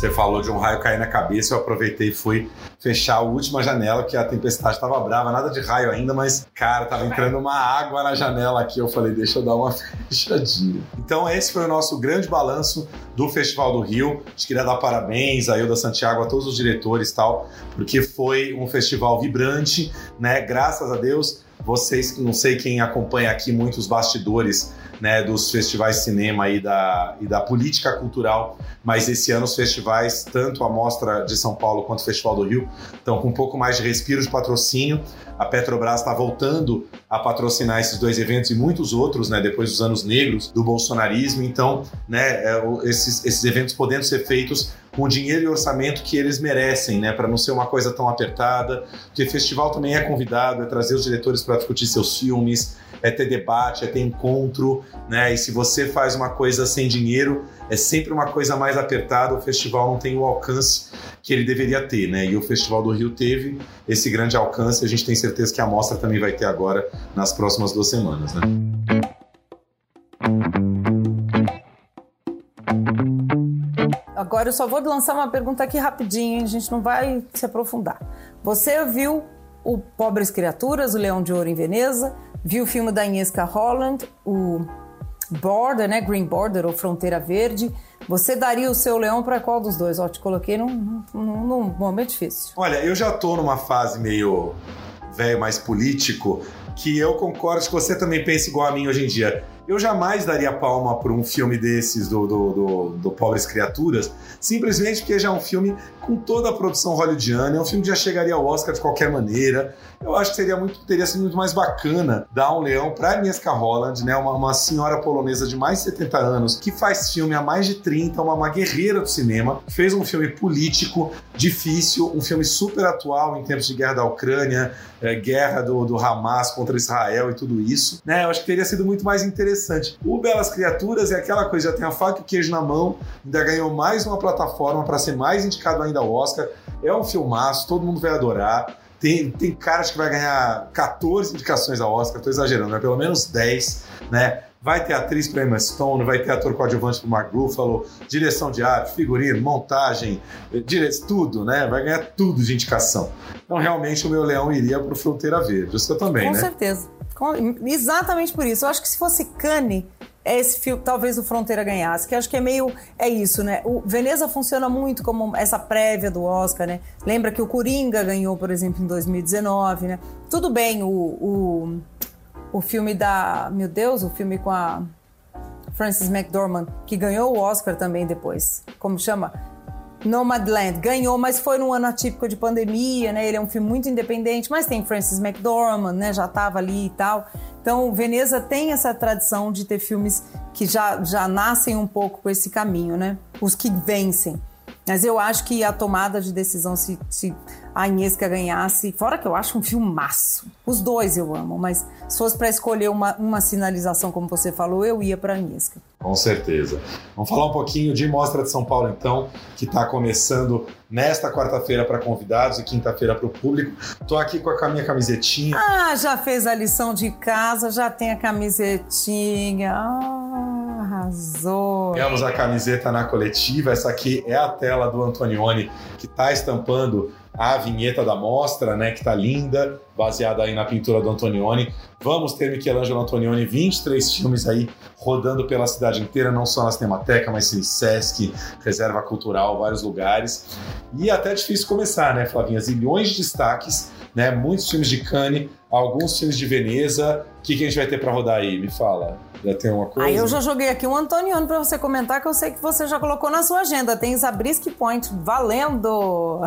Você falou de um raio cair na cabeça, eu aproveitei e fui fechar a última janela, que a tempestade estava brava, nada de raio ainda, mas, cara, tava entrando uma água na janela aqui. Eu falei, deixa eu dar uma fechadinha. Então, esse foi o nosso grande balanço do Festival do Rio. A gente queria dar parabéns a Ilda Santiago, a todos os diretores e tal, porque foi um festival vibrante, né? Graças a Deus. Vocês, não sei quem acompanha aqui muitos bastidores né, dos festivais de cinema e da, e da política cultural, mas esse ano os festivais, tanto a Mostra de São Paulo quanto o Festival do Rio, estão com um pouco mais de respiro de patrocínio. A Petrobras está voltando a patrocinar esses dois eventos e muitos outros, né, depois dos anos negros do bolsonarismo. Então, né, é, esses, esses eventos podendo ser feitos com o dinheiro e orçamento que eles merecem, né, para não ser uma coisa tão apertada. Porque festival também é convidado, é trazer os diretores para discutir seus filmes, é ter debate, é ter encontro, né? E se você faz uma coisa sem dinheiro, é sempre uma coisa mais apertada. O festival não tem o alcance que ele deveria ter, né? E o Festival do Rio teve esse grande alcance. A gente tem certeza que a mostra também vai ter agora nas próximas duas semanas, né? Agora eu só vou lançar uma pergunta aqui rapidinho, hein? a gente não vai se aprofundar. Você viu o Pobres Criaturas, o Leão de Ouro em Veneza, viu o filme da Agnieszka Holland, o Border, né? Green Border ou Fronteira Verde. Você daria o seu leão para qual dos dois? Ó, te coloquei num, num, num momento difícil. Olha, eu já tô numa fase meio velho, mais político, que eu concordo que você também pensa igual a mim hoje em dia. Eu jamais daria palma por um filme desses do, do, do, do Pobres Criaturas, simplesmente porque já é um filme com toda a produção hollywoodiana, é um filme que já chegaria ao Oscar de qualquer maneira. Eu acho que seria muito, teria sido muito mais bacana dar um leão para Agnieszka Holland, né, uma, uma senhora polonesa de mais de 70 anos, que faz filme há mais de 30, uma, uma guerreira do cinema, fez um filme político, difícil, um filme super atual em tempos de guerra da Ucrânia, eh, guerra do, do Hamas contra Israel e tudo isso. Né, eu acho que teria sido muito mais interessante. O Belas Criaturas é aquela coisa, já tem a faca e o queijo na mão, ainda ganhou mais uma plataforma para ser mais indicado ainda ao Oscar. É um filmaço, todo mundo vai adorar. Tem, tem caras que vai ganhar 14 indicações ao Oscar, tô exagerando, né? Pelo menos 10, né? Vai ter atriz para Emma Stone, vai ter ator coadjuvante para Mark Ruffalo, direção de arte, figurino, montagem, dire... tudo, né? Vai ganhar tudo de indicação. Então, realmente, o meu leão iria para o Fronteira Verde. O seu também, Com né? certeza. Com- Exatamente por isso. Eu acho que se fosse Cane, é esse filme, talvez o Fronteira ganhasse, que acho que é meio, é isso, né? O Veneza funciona muito como essa prévia do Oscar, né? Lembra que o Coringa ganhou, por exemplo, em 2019, né? Tudo bem, o, o, o filme da, meu Deus, o filme com a Frances McDormand, que ganhou o Oscar também depois, como chama? Nomadland ganhou, mas foi num ano atípico de pandemia, né? Ele é um filme muito independente, mas tem Frances McDormand, né? Já estava ali e tal. Então, Veneza tem essa tradição de ter filmes que já, já nascem um pouco com esse caminho, né? Os que vencem. Mas eu acho que a tomada de decisão, se, se a Agnieszka ganhasse, fora que eu acho um filmaço. Os dois eu amo, mas se fosse para escolher uma, uma sinalização, como você falou, eu ia para Agnieszka. Com certeza. Vamos falar um pouquinho de Mostra de São Paulo, então, que está começando nesta quarta-feira para convidados e quinta-feira para o público. Estou aqui com a minha camisetinha. Ah, já fez a lição de casa, já tem a camisetinha. Ah, arrasou. Temos a camiseta na coletiva. Essa aqui é a tela do Antonioni, que está estampando a vinheta da mostra, né, que tá linda, baseada aí na pintura do Antonioni. Vamos ter Michelangelo Antonioni, 23 filmes aí rodando pela cidade inteira, não só na Cinemateca, mas Cine Sesc, Reserva Cultural, vários lugares. E é até difícil começar, né, Flavinha? Zilhões de destaques, né, muitos filmes de Cannes, alguns filmes de Veneza. O que, que a gente vai ter para rodar aí? Me fala. Já tem uma coisa? Aí eu já joguei aqui um Antoniano para você comentar, que eu sei que você já colocou na sua agenda. Tem Zabriskie Point, valendo!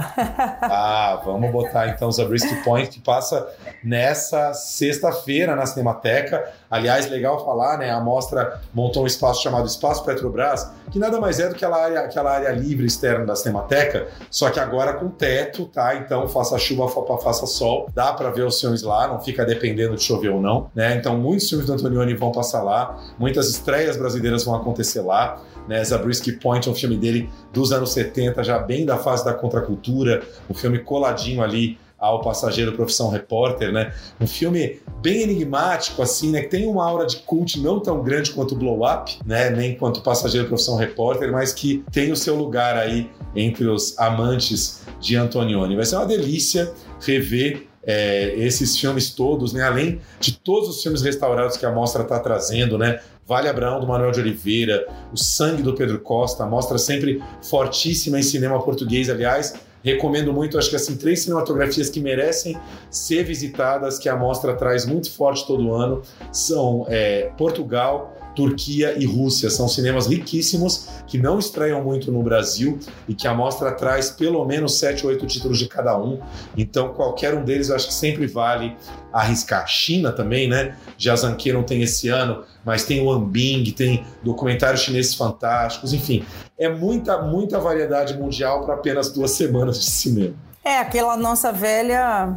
ah, vamos botar então Zabriskie Point, que passa nessa sexta-feira na Cinemateca. Aliás, legal falar, né? A mostra montou um espaço chamado Espaço Petrobras, que nada mais é do que aquela área, aquela área livre externa da Cinemateca, só que agora com teto, tá? Então, faça chuva, faça sol, dá para ver os filmes lá, não fica dependendo de chover ou não, né? Então, muitos filmes do Antonioni vão passar lá, muitas estreias brasileiras vão acontecer lá. Né, Zabriskie Point é um filme dele dos anos 70, já bem da fase da contracultura, um filme coladinho ali ao Passageiro Profissão Repórter, né? Um filme bem enigmático, assim, né? Que tem uma aura de cult não tão grande quanto Blow Up, né? Nem quanto Passageiro Profissão Repórter, mas que tem o seu lugar aí entre os amantes de Antonioni. Vai ser uma delícia rever é, esses filmes todos, né? Além de todos os filmes restaurados que a mostra está trazendo, né? Vale Abraão do Manuel de Oliveira, O Sangue do Pedro Costa, mostra sempre fortíssima em cinema português, aliás. Recomendo muito, acho que assim, três cinematografias que merecem ser visitadas, que a mostra traz muito forte todo ano, são é, Portugal, Turquia e Rússia. São cinemas riquíssimos que não estreiam muito no Brasil e que a mostra traz pelo menos sete, oito títulos de cada um. Então, qualquer um deles eu acho que sempre vale arriscar. China também, né? Jazanqueiro tem esse ano, mas tem o Ambing, tem documentários chineses fantásticos, enfim. É muita, muita variedade mundial para apenas duas semanas de cinema. É, aquela nossa velha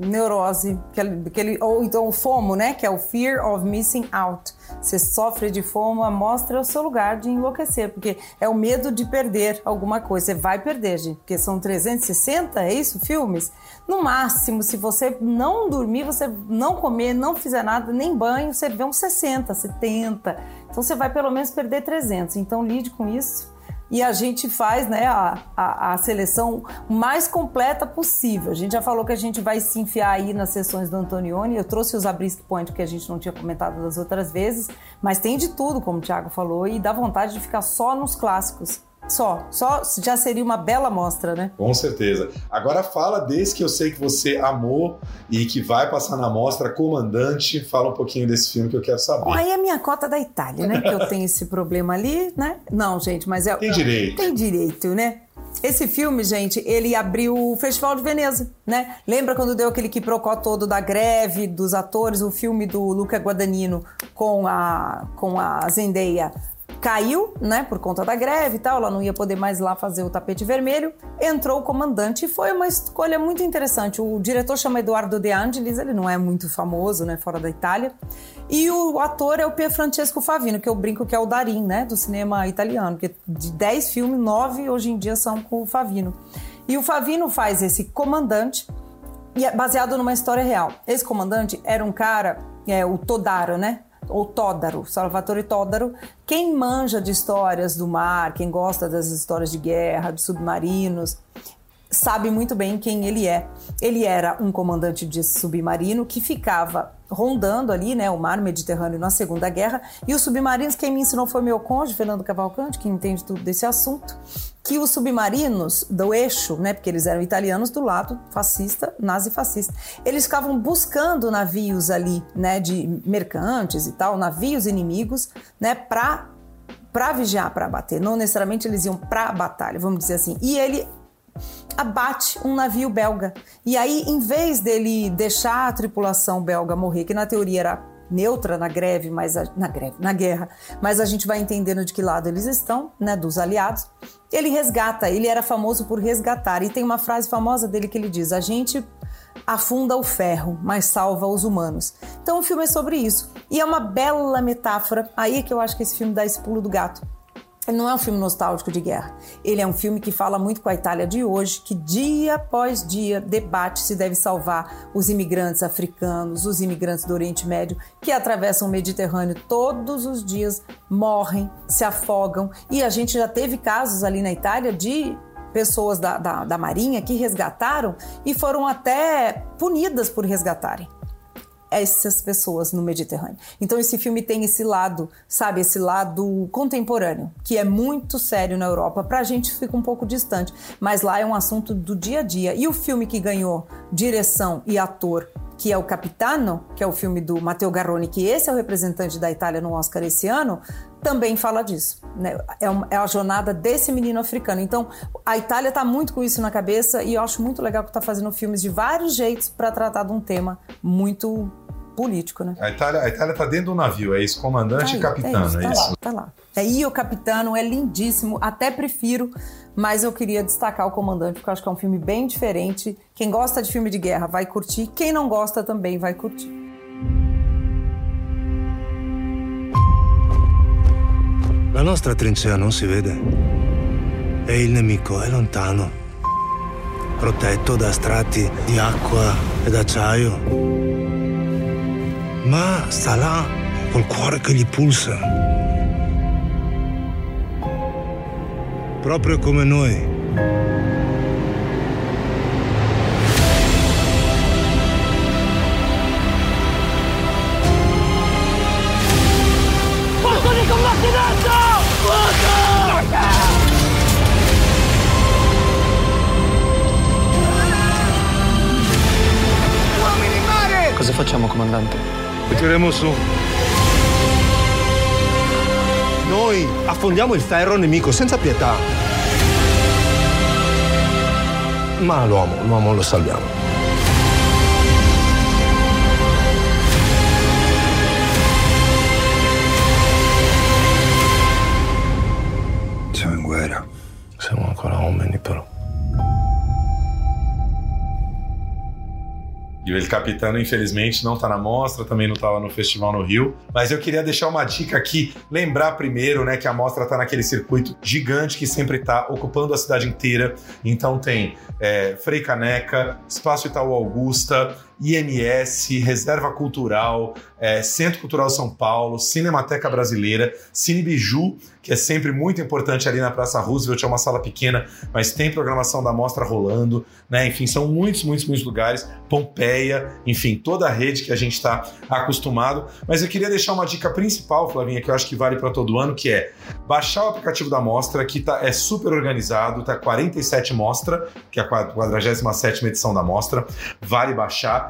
neurose, aquele, aquele, ou então o FOMO, né? Que é o Fear of Missing Out. Você sofre de FOMO, mostra o seu lugar de enlouquecer, porque é o medo de perder alguma coisa. Você vai perder, gente, porque são 360, é isso, filmes? No máximo, se você não dormir, você não comer, não fizer nada, nem banho, você vê uns 60, 70. Então você vai pelo menos perder 300. Então lide com isso e a gente faz né, a, a, a, seleção mais completa possível. A gente já falou que a gente vai se enfiar aí nas sessões do Antonioni. Eu trouxe os Zabriskie Point que a gente não tinha comentado das outras vezes, mas tem de tudo, como o Thiago falou, e dá vontade de ficar só nos clássicos. Só, só já seria uma bela mostra, né? Com certeza. Agora fala desse que eu sei que você amou e que vai passar na mostra, Comandante. Fala um pouquinho desse filme que eu quero saber. Aí é minha cota da Itália, né? que eu tenho esse problema ali, né? Não, gente, mas é. Tem direito. Tem direito, né? Esse filme, gente, ele abriu o Festival de Veneza, né? Lembra quando deu aquele quiprocó todo da greve dos atores, o filme do Luca Guadagnino com a, com a Zendaya caiu, né, por conta da greve e tal, ela não ia poder mais lá fazer o tapete vermelho. Entrou o comandante e foi uma escolha muito interessante. O diretor chama Eduardo De Angelis, ele não é muito famoso, né, fora da Itália. E o ator é o Pier Francesco Favino, que eu brinco que é o Darim, né, do cinema italiano, porque de 10 filmes, 9 hoje em dia são com o Favino. E o Favino faz esse comandante e é baseado numa história real. Esse comandante era um cara, é, o Todaro, né? Ou Tódaro, Salvatore Tódaro. Quem manja de histórias do mar, quem gosta das histórias de guerra, de submarinos, sabe muito bem quem ele é. Ele era um comandante de submarino que ficava rondando ali, né, o mar Mediterrâneo na Segunda Guerra, e os submarinos, quem me ensinou foi meu cônjuge, Fernando Cavalcante, que entende tudo desse assunto, que os submarinos do eixo, né, porque eles eram italianos do lado fascista, nazi-fascista, eles ficavam buscando navios ali, né, de mercantes e tal, navios inimigos, né, para para vigiar, para bater. Não necessariamente eles iam para a batalha, vamos dizer assim. E ele abate um navio belga. E aí, em vez dele deixar a tripulação belga morrer, que na teoria era neutra na greve, mas a, na greve, na guerra, mas a gente vai entendendo de que lado eles estão, né, dos aliados. Ele resgata, ele era famoso por resgatar. E tem uma frase famosa dele que ele diz: "A gente afunda o ferro, mas salva os humanos". Então o filme é sobre isso. E é uma bela metáfora. Aí é que eu acho que esse filme dá esse pulo do gato ele não é um filme nostálgico de guerra. Ele é um filme que fala muito com a Itália de hoje, que dia após dia debate se deve salvar os imigrantes africanos, os imigrantes do Oriente Médio, que atravessam o Mediterrâneo todos os dias, morrem, se afogam. E a gente já teve casos ali na Itália de pessoas da, da, da Marinha que resgataram e foram até punidas por resgatarem essas pessoas no Mediterrâneo. Então esse filme tem esse lado, sabe, esse lado contemporâneo, que é muito sério na Europa. Pra gente fica um pouco distante, mas lá é um assunto do dia a dia. E o filme que ganhou direção e ator que é o Capitano, que é o filme do Matteo Garrone, que esse é o representante da Itália no Oscar esse ano, também fala disso. Né? É, uma, é, a jornada desse menino africano. Então, a Itália está muito com isso na cabeça e eu acho muito legal que está fazendo filmes de vários jeitos para tratar de um tema muito político, né? A Itália, a Itália tá dentro do navio, é isso, comandante tá e capitano, é isso. é Tá isso? lá, tá lá. É, e o Capitano é lindíssimo, até prefiro, mas eu queria destacar o Comandante, porque eu acho que é um filme bem diferente. Quem gosta de filme de guerra vai curtir, quem não gosta também vai curtir. La nostra trincea non si vede. E il nemico è lontano, protetto da strati di acqua ed acciaio. Ma sta là col cuore che gli pulsa. Proprio come noi. Di combattimento! Fuoco! Cosa facciamo, comandante? Tireremo su. Noi affondiamo il ferro nemico senza pietà. Ma l'uomo, l'uomo lo salviamo. E o El Capitano, infelizmente, não tá na mostra, também não tava no festival no Rio. Mas eu queria deixar uma dica aqui, lembrar primeiro, né, que a mostra tá naquele circuito gigante que sempre tá ocupando a cidade inteira. Então tem é, Frei Caneca, Espaço Itaú Augusta, IMS, Reserva Cultural, é, Centro Cultural São Paulo, Cinemateca Brasileira, Cine Biju, que é sempre muito importante ali na Praça Roosevelt, é uma sala pequena, mas tem programação da mostra rolando, né? Enfim, são muitos, muitos, muitos lugares. Pompeia, enfim, toda a rede que a gente está acostumado. Mas eu queria deixar uma dica principal, Flavinha, que eu acho que vale para todo ano, que é baixar o aplicativo da mostra, que tá, é super organizado, tá 47 mostra, que é a 47 edição da mostra, vale baixar.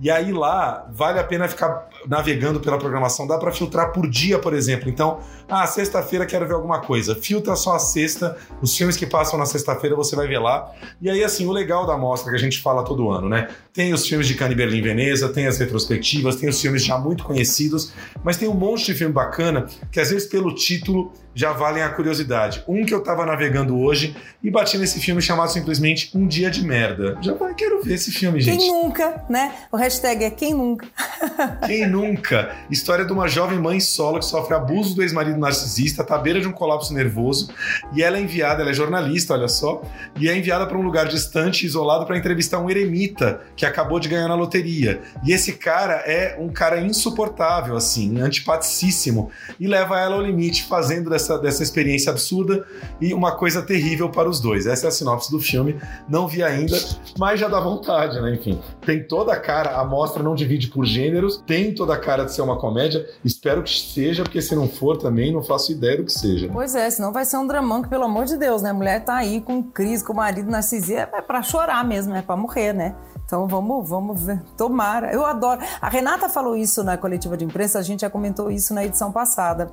E aí lá vale a pena ficar navegando pela programação, dá para filtrar por dia, por exemplo. Então, ah, sexta-feira quero ver alguma coisa. Filtra só a sexta, os filmes que passam na sexta-feira você vai ver lá. E aí, assim, o legal da mostra que a gente fala todo ano, né? Tem os filmes de Cannes, Berlim Veneza, tem as retrospectivas, tem os filmes já muito conhecidos, mas tem um monte de filme bacana que às vezes pelo título já valem a curiosidade. Um que eu tava navegando hoje e bati nesse filme chamado simplesmente Um Dia de Merda. Já quero ver esse filme, gente. Quem nunca, né? O hashtag é quem nunca. Quem nunca? História de uma jovem mãe solo que sofre abuso do ex-marido narcisista, tá à beira de um colapso nervoso, e ela é enviada, ela é jornalista, olha só, e é enviada para um lugar distante, isolado, para entrevistar um eremita que acabou de ganhar na loteria. E esse cara é um cara insuportável, assim, antipaticíssimo, e leva ela ao limite, fazendo dessa, dessa experiência absurda e uma coisa terrível para os dois. Essa é a sinopse do filme. Não vi ainda, mas já dá vontade, né? Enfim, tem toda a cara, a mostra não divide por gêneros, tem toda a cara de ser uma comédia. Espero que seja, porque se não for também, não faço ideia do que seja. Pois é, senão vai ser um dramão que, pelo amor de Deus, né? A mulher tá aí com crise, com o marido narcisista, é pra chorar mesmo, é pra morrer, né? Então vamos, vamos ver. Tomara. Eu adoro. A Renata falou isso na coletiva de imprensa, a gente já comentou isso na edição passada.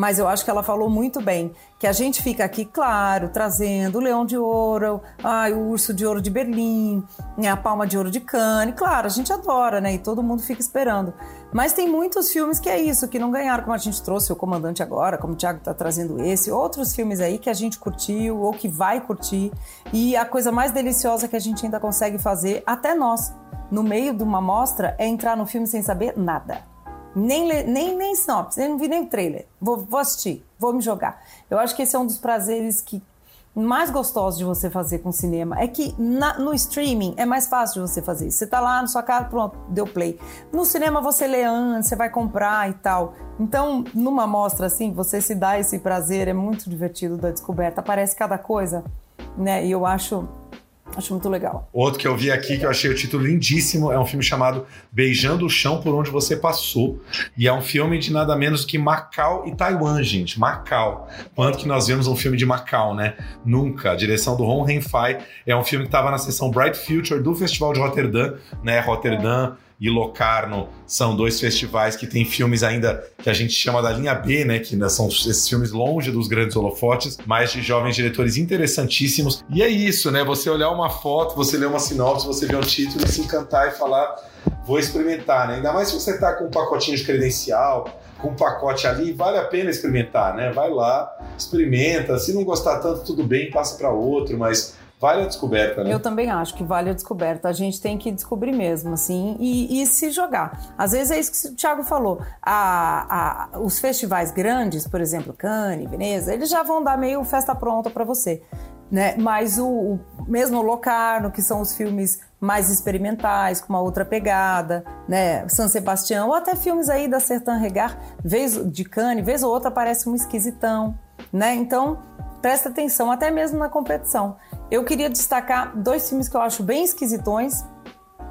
Mas eu acho que ela falou muito bem que a gente fica aqui, claro, trazendo o Leão de Ouro, ai, o Urso de Ouro de Berlim, né, a Palma de Ouro de Cannes. Claro, a gente adora, né? E todo mundo fica esperando. Mas tem muitos filmes que é isso, que não ganharam, como a gente trouxe o Comandante agora, como o Thiago está trazendo esse, outros filmes aí que a gente curtiu ou que vai curtir. E a coisa mais deliciosa que a gente ainda consegue fazer, até nós, no meio de uma mostra, é entrar no filme sem saber nada. Nem, nem, nem sinopse, nem não vi nem o trailer. Vou, vou assistir, vou me jogar. Eu acho que esse é um dos prazeres que mais gostosos de você fazer com cinema. É que na- no streaming é mais fácil de você fazer. Você tá lá na sua casa, pronto, deu play. No cinema você lê antes, você vai comprar e tal. Então, numa mostra assim, você se dá esse prazer, é muito divertido da descoberta. Aparece cada coisa, né? E eu acho, acho muito legal. Outro que eu vi aqui, que eu achei o título lindíssimo, é um filme chamado Beijando o Chão por Onde Você Passou. E é um filme de nada menos que Macau e Taiwan, gente. Macau. Quanto que nós vemos um filme de Macau, né? Nunca. A direção do Hong Hen-Fai é um filme que estava na sessão Bright Future do Festival de Rotterdam, né? Rotterdam e Locarno são dois festivais que tem filmes ainda que a gente chama da linha B, né? Que são esses filmes longe dos grandes holofotes, mas de jovens diretores interessantíssimos. E é isso, né? Você olhar uma foto, você ler uma sinopse, você ver um título e se encantar e falar, vou experimentar, né? Ainda mais se você tá com um pacotinho de credencial, com um pacote ali, vale a pena experimentar, né? Vai lá, experimenta. Se não gostar tanto, tudo bem, passa para outro, mas vale a descoberta, né? Eu também acho que vale a descoberta. A gente tem que descobrir mesmo, assim, e, e se jogar. Às vezes é isso que o Thiago falou. A- a- os festivais grandes, por exemplo, Cannes, Veneza, eles já vão dar meio festa pronta para você. Né? Mas o, o mesmo o Locarno, que são os filmes mais experimentais, com uma outra pegada, né? San Sebastião, ou até filmes aí da Sertan Regar, vez de Cannes, vez ou outra aparece um esquisitão, né? Então, presta atenção, até mesmo na competição. Eu queria destacar dois filmes que eu acho bem esquisitões,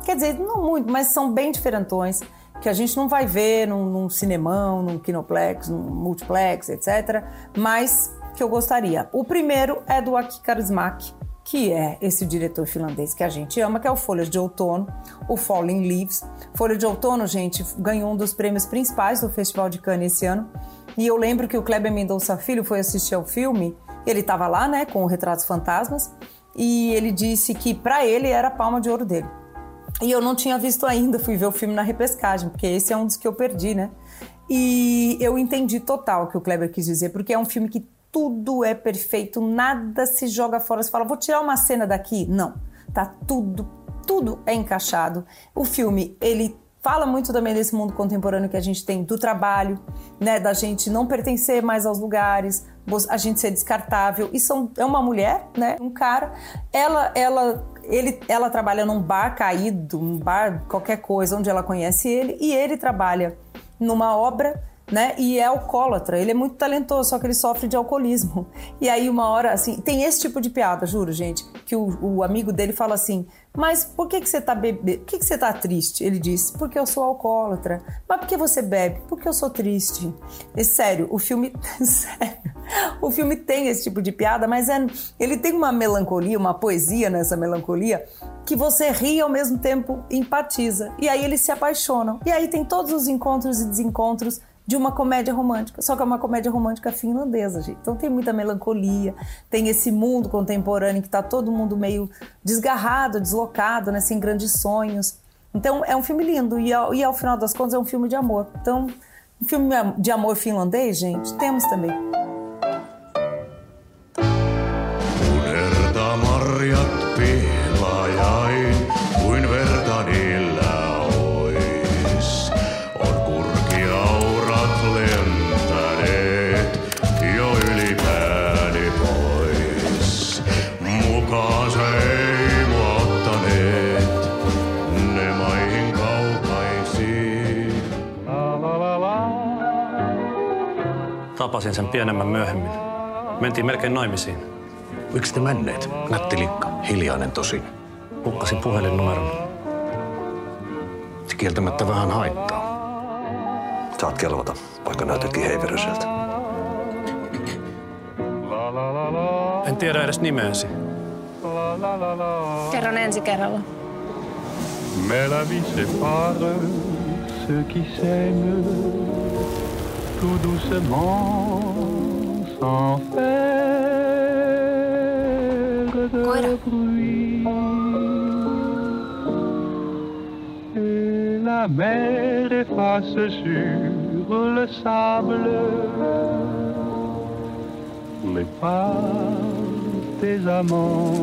quer dizer, não muito, mas são bem diferentões, que a gente não vai ver num, num cinemão, num kinoplex, num multiplex, etc. Mas que eu gostaria. O primeiro é do Aki Kaurismäki, que é esse diretor finlandês que a gente ama, que é o Folhas de Outono, o Falling Leaves. Folha de Outono, gente, ganhou um dos prêmios principais do Festival de Cannes esse ano. E eu lembro que o Kleber Mendonça Filho foi assistir ao filme, ele estava lá, né, com o Retratos Fantasmas, e ele disse que para ele era a palma de ouro dele. E eu não tinha visto ainda, fui ver o filme na repescagem, porque esse é um dos que eu perdi, né? E eu entendi total o que o Kleber quis dizer, porque é um filme que tudo é perfeito, nada se joga fora. Você fala, vou tirar uma cena daqui. Não, tá tudo, tudo é encaixado. O filme, ele fala muito também desse mundo contemporâneo que a gente tem do trabalho, né, da gente não pertencer mais aos lugares, a gente ser descartável. E são, é uma mulher, né, um cara, ela, ela, ele, ela trabalha num bar caído, um bar qualquer coisa onde ela conhece ele e ele trabalha numa obra né? E é alcoólatra. Ele é muito talentoso, só que ele sofre de alcoolismo. E aí, uma hora, assim, tem esse tipo de piada, juro, gente, que o, o amigo dele fala assim: Mas por que, que você tá bebendo? Por que, que você tá triste? Ele diz: Porque eu sou alcoólatra. Mas por que você bebe? Porque eu sou triste. E sério, o filme. O filme tem esse tipo de piada, mas é, ele tem uma melancolia, uma poesia nessa melancolia, que você ri e ao mesmo tempo empatiza. E aí eles se apaixonam. E aí tem todos os encontros e desencontros de uma comédia romântica, só que é uma comédia romântica finlandesa, gente. Então tem muita melancolia, tem esse mundo contemporâneo que tá todo mundo meio desgarrado, deslocado, né, sem grandes sonhos. Então é um filme lindo e ao, e ao final das contas é um filme de amor. Então, um filme de amor finlandês, gente, temos também. Kuin Tapasin sen pienemmän myöhemmin. Mentiin melkein naimisiin. Miksi te menneet? Nätti likka, hiljainen tosin. Hukkasin puhelinnumeron. Se kieltämättä vähän haittaa. Saat kelvata, vaikka näytätkin heiveröseltä. En tiedä edes nimeäsi. Kerron ensi kerralla. Mais la vie sépare ceux qui s'aiment tout doucement sans faire de bruit. Et la mer efface sur le sable les pas des amants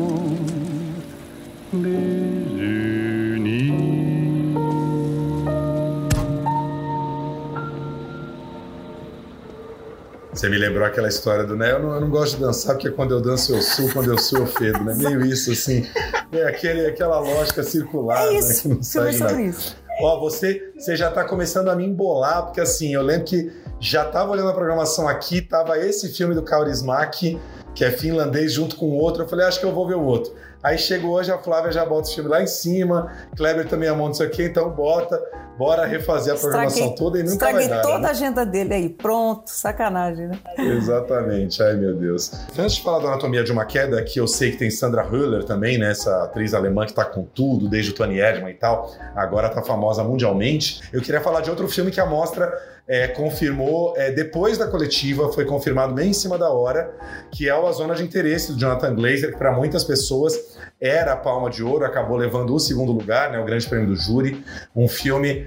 Você me lembrou aquela história do, né? Eu não, eu não gosto de dançar porque quando eu danço eu suo, quando eu suo eu fedo, né? Meio isso, assim. É aquele, aquela lógica circular, É né? isso, Que não sai nada. isso. Ó, você, você já tá começando a me embolar, porque assim, eu lembro que já tava olhando a programação aqui, tava esse filme do Kaurismäki, que é finlandês, junto com o outro. Eu falei, acho que eu vou ver o outro. Aí chegou hoje, a Flávia já bota o filme lá em cima, Kleber também amou não sei o quê, então bota, bora refazer a programação Estraguei- toda e nunca Estraguei vai dar. toda né? a agenda dele aí. Pronto, sacanagem, né? Exatamente, ai meu Deus. Antes de falar da Anatomia de uma Queda, que eu sei que tem Sandra Hüller também, né? Essa atriz alemã que tá com tudo, desde o Tony Erdmann e tal, agora tá famosa mundialmente. Eu queria falar de outro filme que a mostra é, confirmou, é, depois da coletiva, foi confirmado bem em cima da hora, que é o A Zona de Interesse do Jonathan Glazer, que para muitas pessoas era a Palma de Ouro, acabou levando o segundo lugar, né? O Grande Prêmio do Júri. Um filme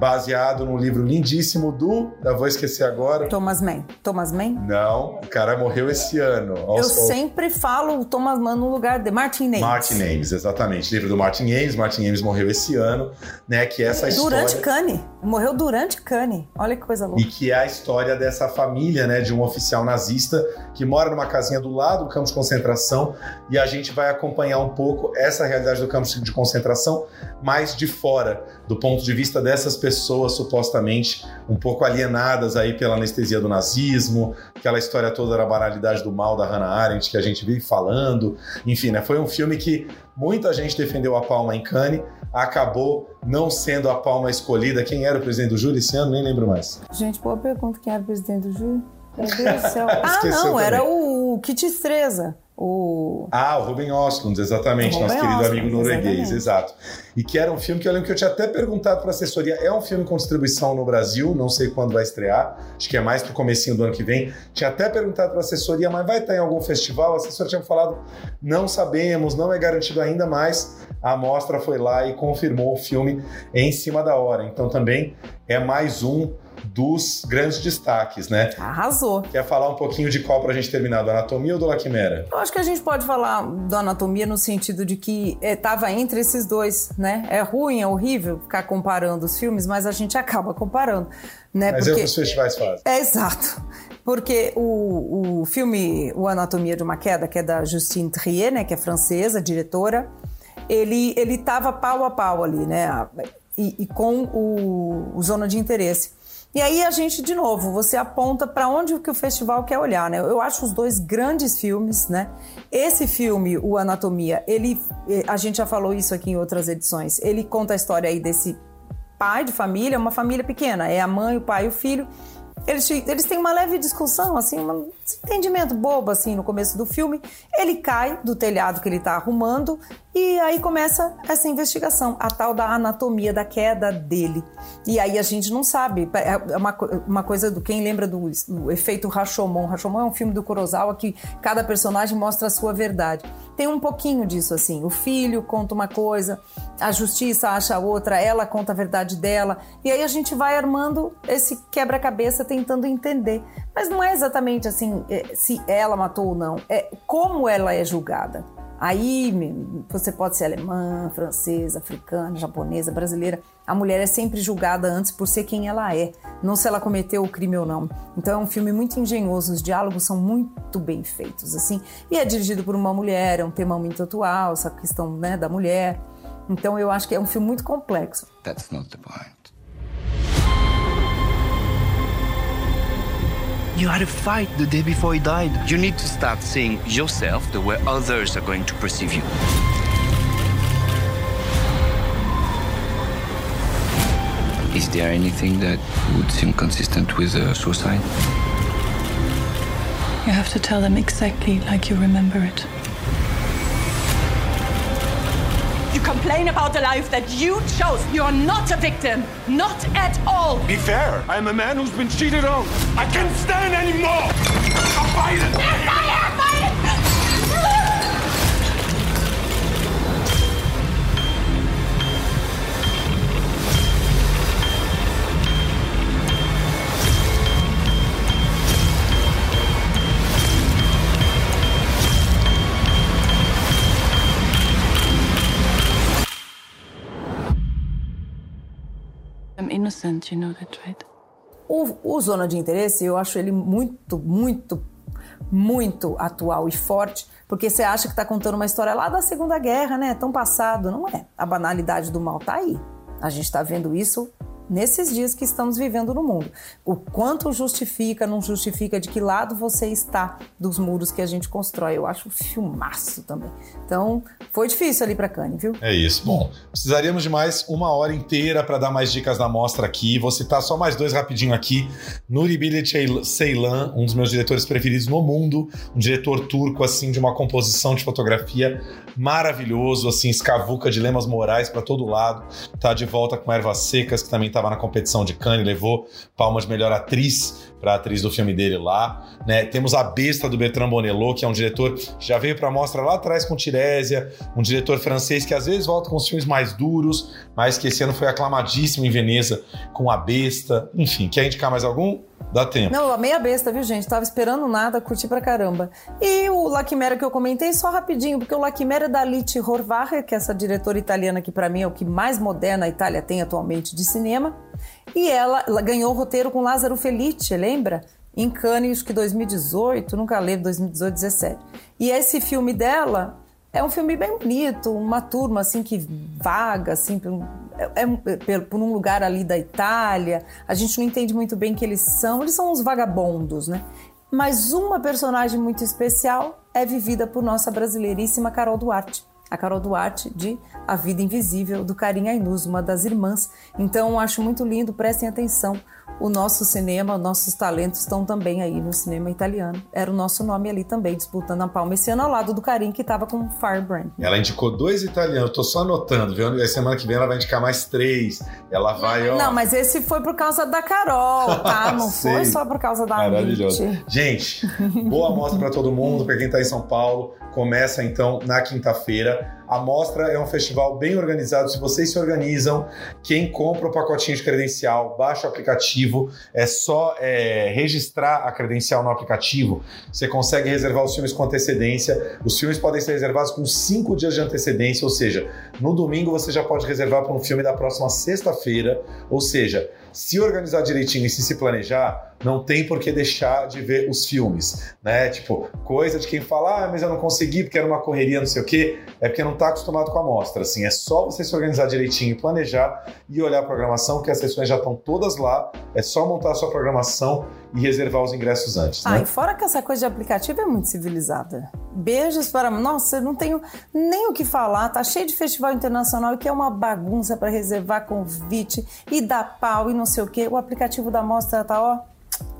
baseado num livro lindíssimo do. Eu vou esquecer agora. Thomas Mann. Thomas Mann? Não, o cara morreu esse ano. Eu Aos- sempre falo o Thomas Mann no lugar de Martin Names. Martin Ames, exatamente. Livro do Martin Ames. Martin Ames morreu esse ano, né? Que é essa Durante história. Cannes. Morreu durante Cannes. Olha que coisa louca. E que é a história dessa família, né, de um oficial nazista que mora numa casinha do lado do campo de concentração e a gente vai acompanhar um pouco essa realidade do campo de concentração, mas de fora, do ponto de vista dessas pessoas supostamente um pouco alienadas aí pela anestesia do nazismo, aquela história toda da banalidade do mal da Hannah Arendt que a gente vive falando. Enfim, né, foi um filme que muita gente defendeu a palma em Cannes, acabou não sendo a palma escolhida. Quem era o presidente do júri esse ano? Nem lembro mais. Gente, boa pergunta. Quem era o presidente do júri? Meu Deus do céu. Ah, não, também. era o Kit Estreza. O... Ah, o Ruben Ostlund, exatamente, Ruben nosso querido amigo norueguês, exato. E que era um filme que eu lembro que eu tinha até perguntado para a assessoria, é um filme com distribuição no Brasil, não sei quando vai estrear, acho que é mais pro comecinho do ano que vem. Tinha até perguntado para a assessoria, mas vai estar em algum festival? A assessoria tinha falado, não sabemos, não é garantido ainda, mas a mostra foi lá e confirmou o filme em cima da hora. Então também é mais um dos grandes destaques, né? Arrasou. Quer falar um pouquinho de qual pra gente terminar, do Anatomia ou do La Quimera? Eu acho que a gente pode falar da anatomia no sentido de que estava entre esses dois, né? É ruim, é horrível ficar comparando os filmes, mas a gente acaba comparando, né? Mas é o que os festivais fazem. É exato. Porque o, o filme O Anatomia de uma Queda, que é da Justine Trier, né, que é francesa, diretora, ele ele estava pau a pau ali, né, e, e com o, o Zona de Interesse. E aí a gente, de novo, você aponta para onde que o festival quer olhar, né? Eu acho os dois grandes filmes, né? Esse filme, o Anatomia, ele, a gente já falou isso aqui em outras edições. Ele conta a história aí desse pai de família, uma família pequena, é a mãe, o pai e o filho. Eles, eles têm uma leve discussão, assim, um entendimento bobo, assim, no começo do filme. Ele cai do telhado que ele tá arrumando e aí começa essa investigação, a tal da anatomia da queda dele. E aí a gente não sabe, é uma, co- uma coisa do quem lembra do, do efeito Rashomon. Rashomon é um filme do Kurosawa que cada personagem mostra a sua verdade. Tem um pouquinho disso, assim. O filho conta uma coisa, a justiça acha outra, ela conta a verdade dela. E aí a gente vai armando esse quebra-cabeça tentando entender. Mas não é exatamente assim é, se ela matou ou não, é como ela é julgada. Aí você pode ser alemã, francesa, africana, japonesa, brasileira. A mulher é sempre julgada antes por ser quem ela é, não se ela cometeu o crime ou não. Então é um filme muito engenhoso, os diálogos são muito bem feitos, assim. E é dirigido por uma mulher, é um tema muito atual, essa questão né, da mulher. Então eu acho que é um filme muito complexo. That's not the point. You had a fight the day before he died. You need to start seeing yourself the way others are going to perceive you. Is there anything that would seem consistent with uh, suicide? You have to tell them exactly like you remember it. You complain about the life that you chose. You're not a victim. Not at all. Be fair. I am a man who's been cheated on. I can't stand anymore. I'm fighting. I'm innocent, you know that, right? O, o Zona de Interesse, eu acho ele muito, muito, muito atual e forte, porque você acha que está contando uma história lá da Segunda Guerra, né? Tão passado. Não é. A banalidade do mal tá aí. A gente está vendo isso nesses dias que estamos vivendo no mundo. O quanto justifica, não justifica, de que lado você está dos muros que a gente constrói. Eu acho filmaço também. Então, foi difícil ali para Cane, viu? É isso. Bom, precisaríamos de mais uma hora inteira para dar mais dicas da mostra aqui. Vou citar só mais dois rapidinho aqui. Nuri Bilge Ceylan, um dos meus diretores preferidos no mundo, um diretor turco assim de uma composição de fotografia maravilhoso, assim, escavuca dilemas morais para todo lado. Tá de volta com Ervas Secas, que também estava na competição de Cannes, levou palma de melhor atriz para atriz do filme dele lá, né? Temos a Besta do Bertrand Bonello, que é um diretor que já veio para mostra lá atrás com Tirésia, um diretor francês que às vezes volta com os filmes mais duros, mas que esse ano foi aclamadíssimo em Veneza com a Besta. Enfim, quer indicar mais algum? Dá tempo. Não, a besta, viu, gente? Tava esperando nada, curti pra caramba. E o Lachimera que eu comentei, só rapidinho, porque o Lachimera é da Alice Horvacher, que é essa diretora italiana que para mim é o que mais moderna a Itália tem atualmente de cinema. E ela, ela ganhou o roteiro com Lázaro Felice, lembra? Em Cannes, que 2018, nunca lembro, 2018, 17. E esse filme dela é um filme bem bonito, uma turma assim que vaga assim por um, é, é, por um lugar ali da Itália. A gente não entende muito bem que eles são, eles são uns vagabundos, né? Mas uma personagem muito especial é vivida por nossa brasileiríssima Carol Duarte. A Carol Duarte de A Vida Invisível, do Karim Ainuz, uma das irmãs. Então, acho muito lindo, prestem atenção o nosso cinema, nossos talentos estão também aí no cinema italiano. Era o nosso nome ali também, disputando a palma esse ano ao lado do Karim, que estava com Firebrand. Ela indicou dois italianos, tô só anotando, viu? E semana que vem ela vai indicar mais três. Ela vai, ó. Não, mas esse foi por causa da Carol, tá? Não foi só por causa da Maravilhoso. Amit. Gente, boa mostra para todo mundo, para quem tá em São Paulo. Começa então na quinta-feira. A mostra é um festival bem organizado. Se vocês se organizam, quem compra o pacotinho de credencial, baixa o aplicativo, é só é, registrar a credencial no aplicativo. Você consegue reservar os filmes com antecedência. Os filmes podem ser reservados com cinco dias de antecedência, ou seja, no domingo você já pode reservar para um filme da próxima sexta-feira. Ou seja, se organizar direitinho e se se planejar, não tem por que deixar de ver os filmes, né? Tipo, coisa de quem fala, ah, mas eu não consegui porque era uma correria, não sei o quê, é porque não tá acostumado com a mostra, assim, é só você se organizar direitinho, planejar e olhar a programação, que as sessões já estão todas lá, é só montar a sua programação e reservar os ingressos antes, Ah, né? e fora que essa coisa de aplicativo é muito civilizada. Beijos para. Nossa, eu não tenho nem o que falar. Tá cheio de festival internacional que é uma bagunça para reservar convite e dar pau e não sei o quê. O aplicativo da mostra tá, ó,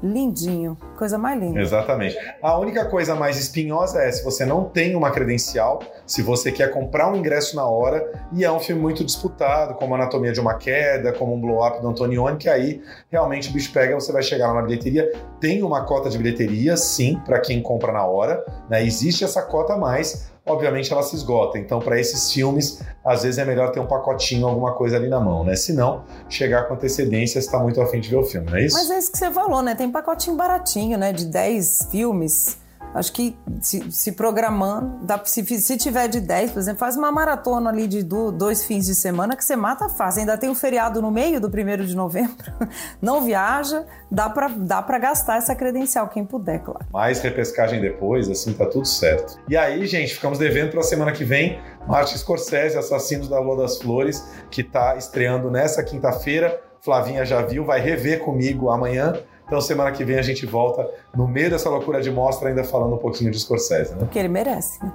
lindinho. Coisa mais linda. Exatamente. A única coisa mais espinhosa é se você não tem uma credencial, se você quer comprar um ingresso na hora, e é um filme muito disputado, como Anatomia de uma Queda, como um Blow Up do Antonioni, que aí realmente o bicho pega, você vai chegar lá na bilheteria. Tem uma cota de bilheteria, sim, para quem compra na hora, né? Existe essa cota a mais. Obviamente ela se esgota, então para esses filmes, às vezes é melhor ter um pacotinho, alguma coisa ali na mão, né? Se não, chegar com antecedência está muito afim de ver o filme, não é isso? Mas é isso que você falou, né? Tem pacotinho baratinho, né? De 10 filmes. Acho que se, se programando, dá, se, se tiver de 10, por exemplo, faz uma maratona ali de do- dois fins de semana que você mata fácil. Ainda tem o feriado no meio do primeiro de novembro. Não viaja, dá pra, dá gastar essa credencial, quem puder, claro. mais repescagem depois, assim, tá tudo certo. E aí, gente, ficamos devendo pra semana que vem Martin Scorsese, Assassinos da Lua das Flores, que tá estreando nessa quinta-feira. Flavinha já viu, vai rever comigo amanhã. Então semana que vem a gente volta no meio dessa loucura de mostra, ainda falando um pouquinho de Scorsese, né? Que ele merece, né?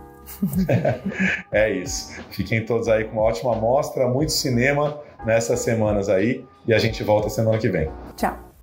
é isso. Fiquem todos aí com uma ótima mostra, muito cinema nessas semanas aí. E a gente volta semana que vem. Tchau.